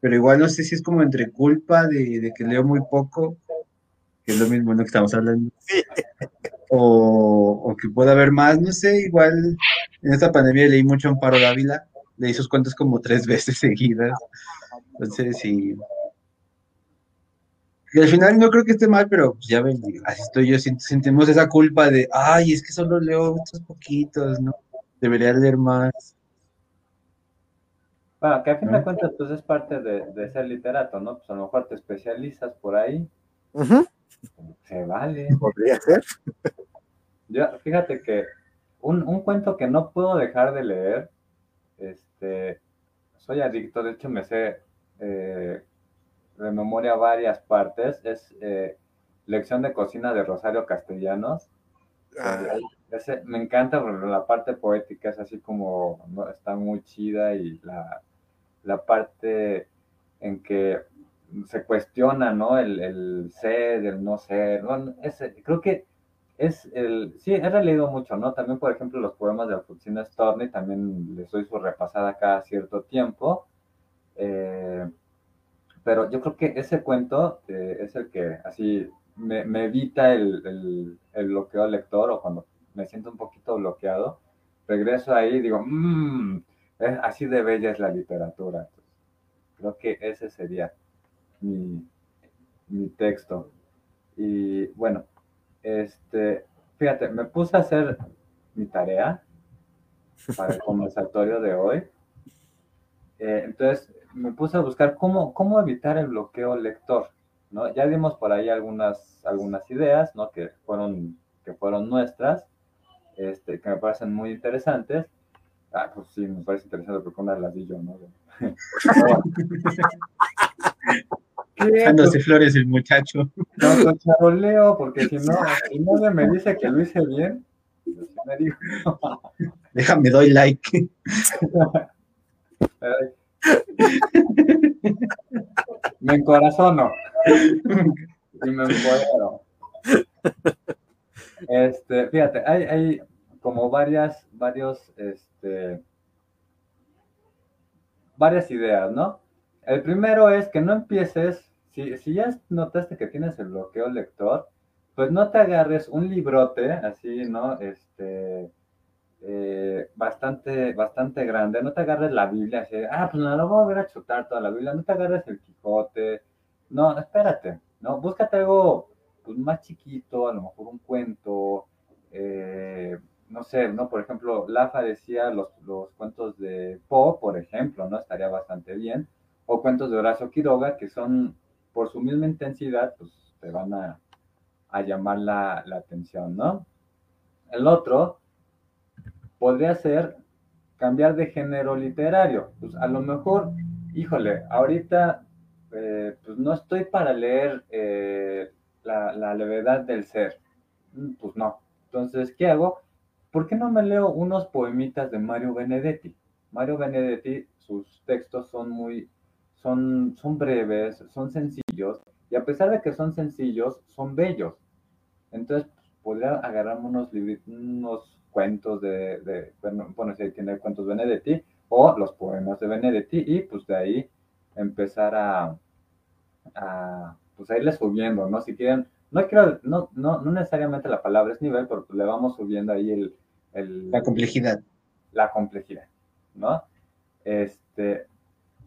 pero igual no sé si es como entre culpa de, que leo muy poco que es lo mismo ¿no? que estamos hablando. O, o, que pueda haber más, no sé, igual en esta pandemia leí mucho a Amparo Dávila, leí sus cuentos como tres veces seguidas. Entonces, sí. Y al final no creo que esté mal, pero pues, ya ven, así estoy yo, sentimos esa culpa de, ay, es que solo leo estos poquitos, ¿no? Debería leer más. Bueno, que a fin de cuentas, pues es parte de, ser literato, ¿no? Pues a lo mejor te especializas por ahí. Se vale. Podría ser. Yo, fíjate que un, un, cuento que no puedo dejar de leer, este, soy adicto, de hecho me sé eh, de memoria varias partes, es eh, Lección de Cocina de Rosario Castellanos. Ah. me encanta porque la parte poética es así como, está muy chida y la, la parte en que se cuestiona, ¿no? El, el ser, el no ser. creo que es el. Sí, he leído mucho, ¿no? También, por ejemplo, los poemas de Alfonsina Storni, también les doy su repasada cada cierto tiempo. Eh, pero yo creo que ese cuento eh, es el que así me, evita el, el, bloqueo lector o cuando me siento un poquito bloqueado, regreso ahí y digo, mmm, así de bella es la literatura. creo que ese sería mi, mi texto. Y bueno, este, fíjate, me puse a hacer mi tarea para el conversatorio de hoy. Eh, entonces, me puse a buscar cómo, cómo evitar el bloqueo lector, ¿no? Ya dimos por ahí algunas, algunas ideas, ¿no? Que fueron, que fueron nuestras, este, que me parecen muy interesantes. Ah, pues sí, me parece interesante porque una las di yo, ¿no? Dándose flores el muchacho. No, con charoleo, porque si no, si no me dice que lo hice bien, pues me digo. Déjame, doy like. me encorazono. Y me empodero. Este, fíjate, hay, hay como varias, varios, este, varias ideas, ¿no? El primero es que no empieces si, ya notaste que tienes el bloqueo lector, pues no te agarres un librote así, ¿no? Este, eh, bastante, bastante grande, no te agarres la Biblia así, ah, pues no, lo voy a ver a chutar toda la Biblia, no te agarres el Quijote, no, espérate, ¿no? Búscate algo pues, más chiquito, a lo mejor un cuento, eh, no sé, ¿no? Por ejemplo, Lafa decía los, los cuentos de Poe, por ejemplo, ¿no? Estaría bastante bien, o cuentos de Horacio Quiroga, que son por su misma intensidad, pues te van a, llamar la, atención, ¿no? El otro podría ser cambiar de género literario. Pues a lo mejor, híjole, ahorita eh, pues no estoy para leer eh, la, la, levedad del ser. Mm, pues no. Entonces, ¿qué hago? ¿Por qué no me leo unos poemitas de Mario Benedetti? Mario Benedetti, sus textos son muy son, son breves, son sencillos, y a pesar de que son sencillos, son bellos. Entonces, podría agarrar unos, unos cuentos de, bueno, si tiene cuentos de Benedetti, o los poemas de Benedetti, y pues de ahí empezar a, a pues a irle subiendo, ¿no? Si quieren, no quiero, no, no, no necesariamente la palabra es nivel, pero le vamos subiendo ahí el, el la complejidad. La complejidad, ¿no? Este,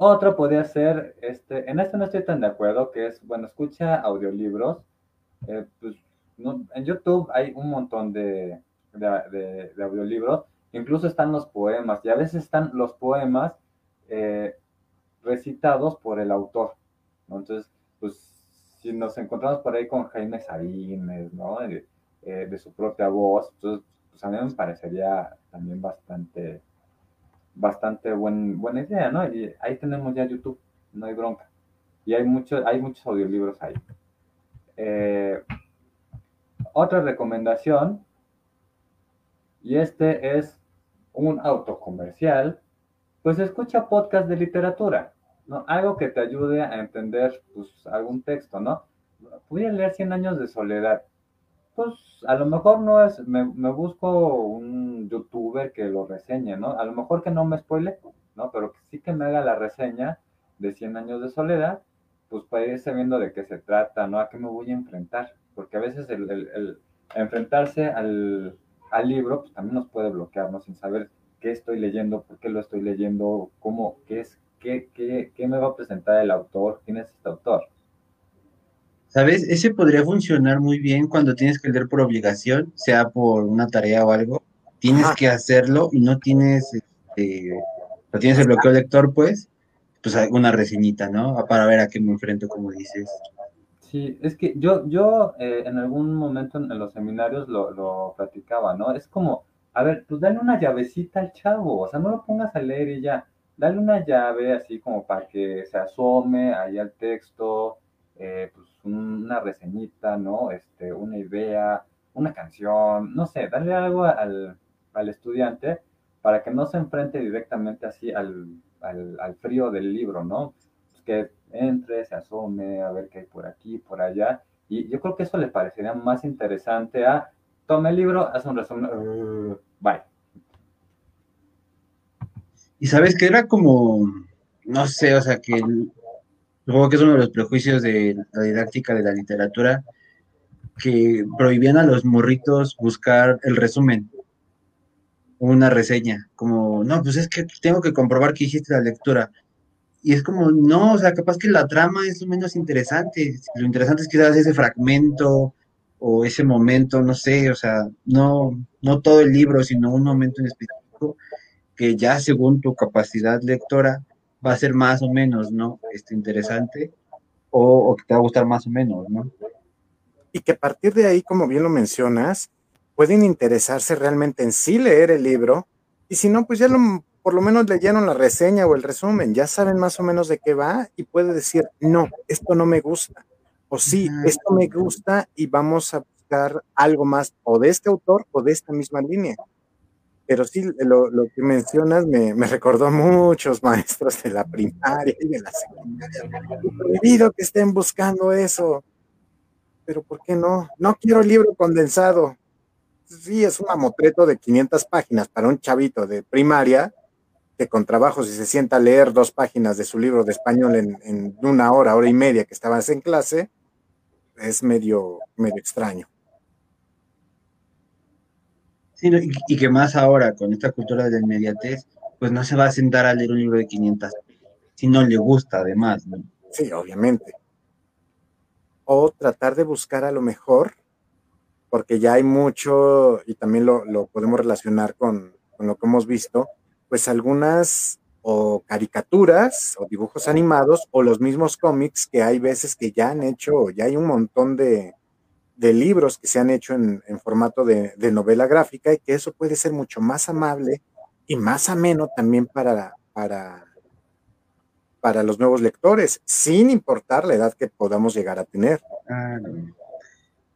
otro podría ser, este, en esto no estoy tan de acuerdo, que es, bueno, escucha audiolibros. Eh, pues, en YouTube hay un montón de, de, audiolibros, incluso están los poemas, y a veces están los poemas eh, recitados por el autor. Entonces, pues, si nos encontramos por ahí con Jaime Sabines, ¿no? Eh, de su propia voz, entonces, pues a mí me parecería también bastante bastante buen, buena idea, ¿no? Y ahí tenemos ya YouTube, no hay bronca. Y hay, mucho, hay muchos audiolibros ahí. Eh, otra recomendación, y este es un autocomercial, pues escucha podcast de literatura, ¿no? Algo que te ayude a entender pues, algún texto, ¿no? Voy a leer 100 años de soledad pues a lo mejor no es, me, busco un youtuber que lo reseñe, ¿no? A lo mejor que no me spoile, ¿no? Pero que sí que me haga la reseña de 100 años de soledad, pues para ir sabiendo de qué se trata, ¿no? A qué me voy a enfrentar, porque a veces el, enfrentarse al, al libro pues, también nos puede bloquear, ¿no? Sin saber qué estoy leyendo, por qué lo estoy leyendo, cómo, qué es, qué, qué, qué me va a presentar el autor, quién es este autor. ¿Sabes? Ese podría funcionar muy bien cuando tienes que leer por obligación, sea por una tarea o algo. Tienes que hacerlo y no tienes, este, no tienes el bloqueo lector, pues, pues alguna reseñita, ¿no? Para ver a qué me enfrento, como dices. Sí, es que yo, yo eh, en algún momento en, los seminarios lo, lo, platicaba, ¿no? Es como, a ver, pues dale una llavecita al chavo, o sea, no lo pongas a leer y ya, dale una llave así como para que se asome ahí al texto, eh, pues una reseñita, ¿no? Este, una idea, una canción, no sé, dale algo al, al estudiante para que no se enfrente directamente así al, al, al frío del libro, ¿no? Pues que entre, se asome, a ver qué hay por aquí, por allá. Y yo creo que eso le parecería más interesante a, tome el libro, haz un resumen, uh, bye. Y sabes que era como, no sé, o sea, que supongo que es uno de los prejuicios de la didáctica de la literatura, que prohibían a los morritos buscar el resumen, una reseña, como, no, pues es que tengo que comprobar que hiciste la lectura y es como, no, o sea, capaz que la trama es lo menos interesante. Lo interesante es quizás ese fragmento o ese momento, no sé, o sea, no, no todo el libro, sino un momento en específico que ya según tu capacidad lectora va a ser más o menos, ¿no? Este, interesante o, que te va a gustar más o menos, ¿no? Y que a partir de ahí, como bien lo mencionas, pueden interesarse realmente en sí leer el libro y si no, pues ya lo por lo menos leyeron la reseña o el resumen, ya saben más o menos de qué va y puede decir, no, esto no me gusta, o sí, esto me gusta y vamos a buscar algo más o de este autor o de esta misma línea. Pero sí, lo, que mencionas me, recordó a muchos maestros de la primaria y de la secundaria. Prohibido que estén buscando eso. Pero ¿por qué no? No quiero libro condensado. Sí, es un mamotreto de 500 páginas para un chavito de primaria, con trabajo, si se sienta a leer dos páginas de su libro de español en, una hora, hora y media que estabas en clase, es medio, medio extraño. Sí, y, que más ahora, con esta cultura de inmediatez, pues no se va a sentar a leer un libro de 500, si no le gusta además, ¿no? Sí, obviamente. O tratar de buscar a lo mejor, porque ya hay mucho, y también lo, podemos relacionar con, con lo que hemos visto, pues algunas o caricaturas o dibujos animados o los mismos cómics que hay veces que ya han hecho, ya hay un montón de, libros que se han hecho en, formato de, novela gráfica y que eso puede ser mucho más amable y más ameno también para, para, para los nuevos lectores, sin importar la edad que podamos llegar a tener.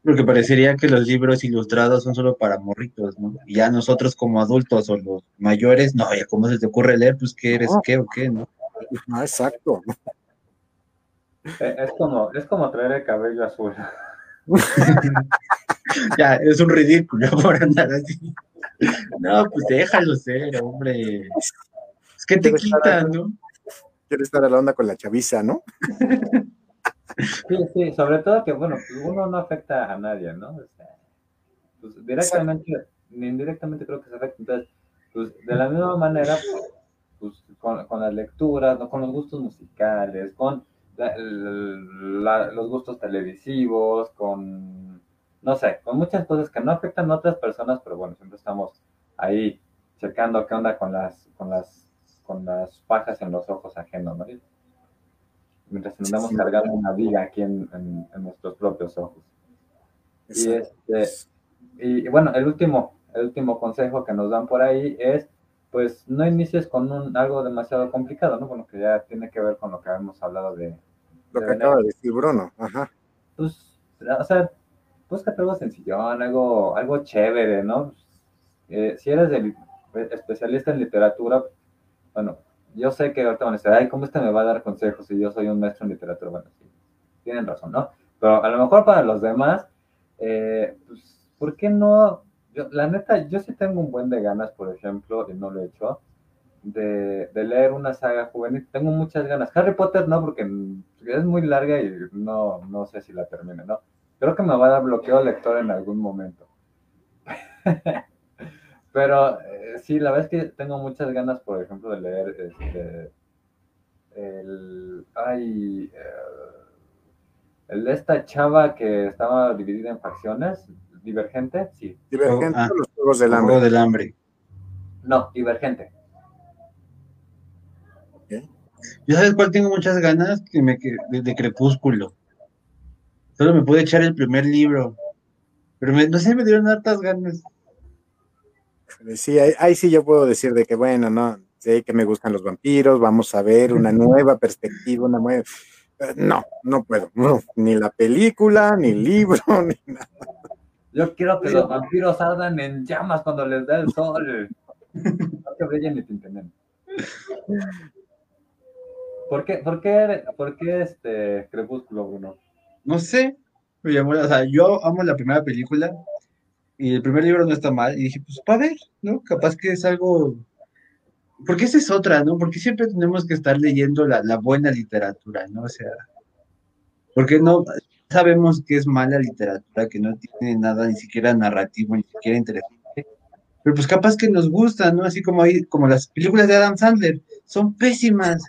Porque parecería que los libros ilustrados son solo para morritos, ¿no? Y ya nosotros como adultos o los mayores, no, ya cómo se te ocurre leer, pues qué eres, qué o qué, ¿no? No, exacto. Eh, es como, es como traer el cabello azul. ya, es un ridículo por andar así. No, pues déjalo ser, hombre. Es que te quitan, ¿no? Quiere estar a la onda con la chaviza, ¿no? Sí, sí, sobre todo que, bueno, uno no afecta a nadie, ¿no? Pues directamente, ni indirectamente creo que se afecta. Entonces, pues de la misma manera, pues con, con las lecturas, con los gustos musicales, con los gustos televisivos, con, no sé, con muchas cosas que no afectan a otras personas, pero bueno, siempre estamos ahí checando qué onda con las, con las, con las pajas en los ojos ajenos, ¿no? Mientras andamos cargando una viga aquí en, nuestros propios ojos. Y, este, y, bueno, el último, el último consejo que nos dan por ahí es, pues no inicies con un, algo demasiado complicado, ¿no? Bueno, que ya tiene que ver con lo que habíamos hablado de... Lo que acaba de decir Bruno, ajá. Pues, o sea, búscate algo sencillón, algo, algo chévere, ¿no? Eh, si eres especialista en literatura, bueno, yo sé que ahorita van a decir, ay, ¿cómo este me va a dar consejos si yo soy un maestro en literatura? Bueno, sí, tienen razón, ¿no? Pero a lo mejor para los demás, eh, pues, ¿por qué no? la neta, yo sí tengo un buen de ganas, por ejemplo, y no lo he hecho, de, leer una saga juvenil. Tengo muchas ganas. Harry Potter no, porque es muy larga y no, no sé si la termine, ¿no? Creo que me va a dar bloqueo lector en algún momento. Pero eh, sí, la verdad es que tengo muchas ganas, por ejemplo, de leer este, el, ay, eh, el de esta chava que estaba dividida en facciones, Divergente, sí. Divergente, Ah, los Juegos del El Hambre. del hambre. No, Divergente. ¿Yo sabes cuál tengo muchas ganas? Que me, de Crepúsculo. Solo me pude echar el primer libro. Pero me- no sé, me dieron hartas ganas. Sí, ahí, ahí sí yo puedo decir de que, bueno, no, sé que me gustan los vampiros, vamos a ver una nueva perspectiva, una nueva... Eh, No, no puedo, no, ni la película, ni el libro, ni nada. Yo quiero que los vampiros ardan en llamas cuando les da el sol. No que brillen ni tintinnen. ¿Por qué, por qué, por qué este Crepúsculo, Bruno? No sé. O sea, yo amo la primera película y el primer libro no está mal. Y dije, pues para ver, ¿no? Capaz que es algo. Porque esa es otra, ¿no? Porque siempre tenemos que estar leyendo la, la buena literatura, ¿no? O sea, porque no sabemos que es mala literatura, que no tiene nada, ni siquiera narrativo, ni siquiera interesante. Pero pues capaz que nos gusta, ¿no? Así como hay, como las películas de Adam Sandler, son pésimas,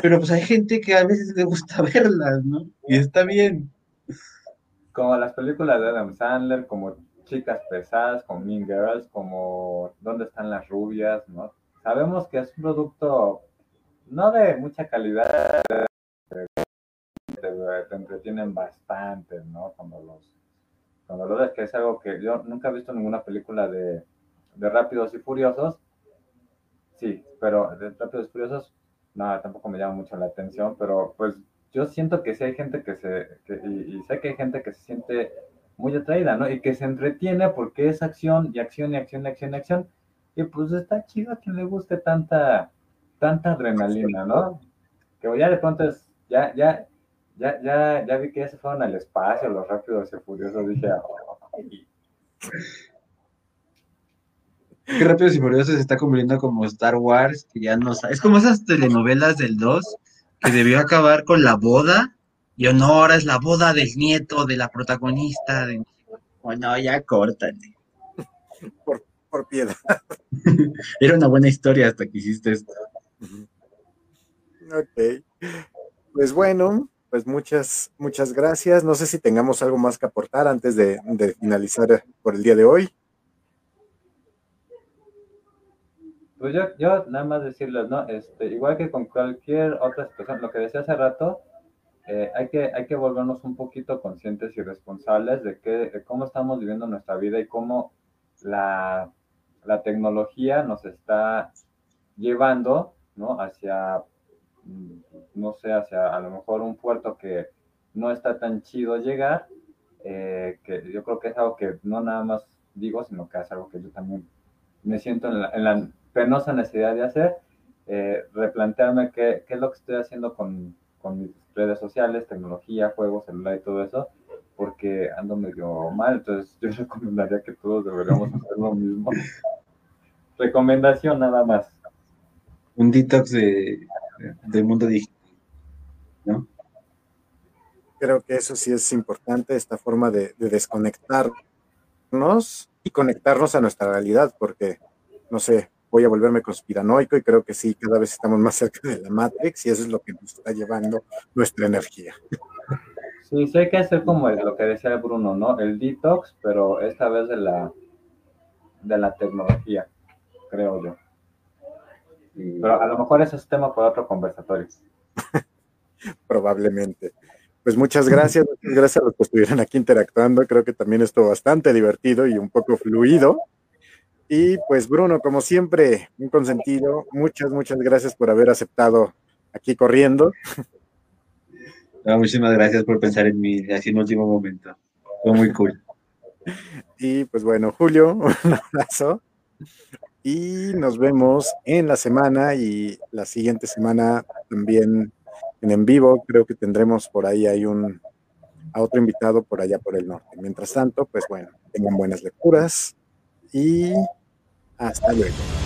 pero pues hay gente que a veces le gusta verlas, ¿no? Y está bien. Como las películas de Adam Sandler, como Chicas Pesadas, como Mean Girls, como ¿Dónde están las rubias? ¿no? Sabemos que es un producto no de mucha calidad, te, te entretienen bastante, ¿no? Cuando los, cuando lo ves, que es algo que yo nunca he visto ninguna película de, de Rápidos y Furiosos. Sí, pero de Rápidos y Furiosos, no, tampoco me llama mucho la atención, pero pues yo siento que sí hay gente que se, que- y sé que hay gente que se siente muy atraída, ¿no? Y que se entretiene porque es acción y acción y acción y acción y acción. Y pues está chido a quien le guste tanta, tanta adrenalina, ¿no? Que ya de pronto es, ya, ya, ya, ya, ya vi que ya se fueron al espacio los rápidos y furiosos, dije. Qué Rápidos y Furiosos se está convirtiendo como Star Wars, que ya no Es como esas telenovelas del 2 que debió acabar con la boda, y no, ahora es la boda del nieto de la protagonista. De... Bueno, ya córtale. por piedad. Era una buena historia hasta que hiciste esto. Ok. Pues bueno, pues muchas, muchas gracias. No sé si tengamos algo más que aportar antes de, de finalizar por el día de hoy. Pues yo, yo nada más decirles, ¿no? Este, igual que con cualquier otra situación, lo que decía hace rato, eh, hay, que, hay que volvernos un poquito conscientes y responsables de, que, cómo estamos viviendo nuestra vida y cómo la, la tecnología nos está llevando, ¿no? Hacia, mm, no sé, hacia a lo mejor un puerto que no está tan chido llegar, eh, que yo creo que es algo que no nada más digo, sino que es algo que yo también me siento en la, en la penosa necesidad de hacer, eh, replantearme qué, qué, es lo que estoy haciendo con, con, mis redes sociales, tecnología, juegos, celular y todo eso, porque ando medio mal, entonces yo recomendaría que todos deberíamos hacer lo mismo. Recomendación nada más. Un detox de, de, del mundo digital, ¿no? Creo que eso sí es importante, esta forma de, de desconectarnos y conectarnos a nuestra realidad, porque, no sé, voy a volverme conspiranoico y creo que sí, cada vez estamos más cerca de la Matrix y eso es lo que nos está llevando nuestra energía. Sí, sí hay que hacer como lo que decía Bruno, ¿no? El detox, pero esta vez de la, de la tecnología, creo yo. Pero a lo mejor ese es tema para otro conversatorio. Probablemente. Pues muchas gracias, muchas gracias a los que estuvieron aquí interactuando. Creo que también estuvo bastante divertido y un poco fluido. Y pues Bruno, como siempre, un consentido. Muchas, muchas gracias por haber aceptado aquí corriendo. No, muchísimas gracias por pensar en mí así en último momento. Fue muy cool. Y pues bueno, Julio, un abrazo. Y nos vemos en la semana y la siguiente semana también en en vivo. Creo que tendremos por ahí hay un a otro invitado por allá por el norte. Mientras tanto, pues bueno, tengan buenas lecturas y Ah, hasta luego.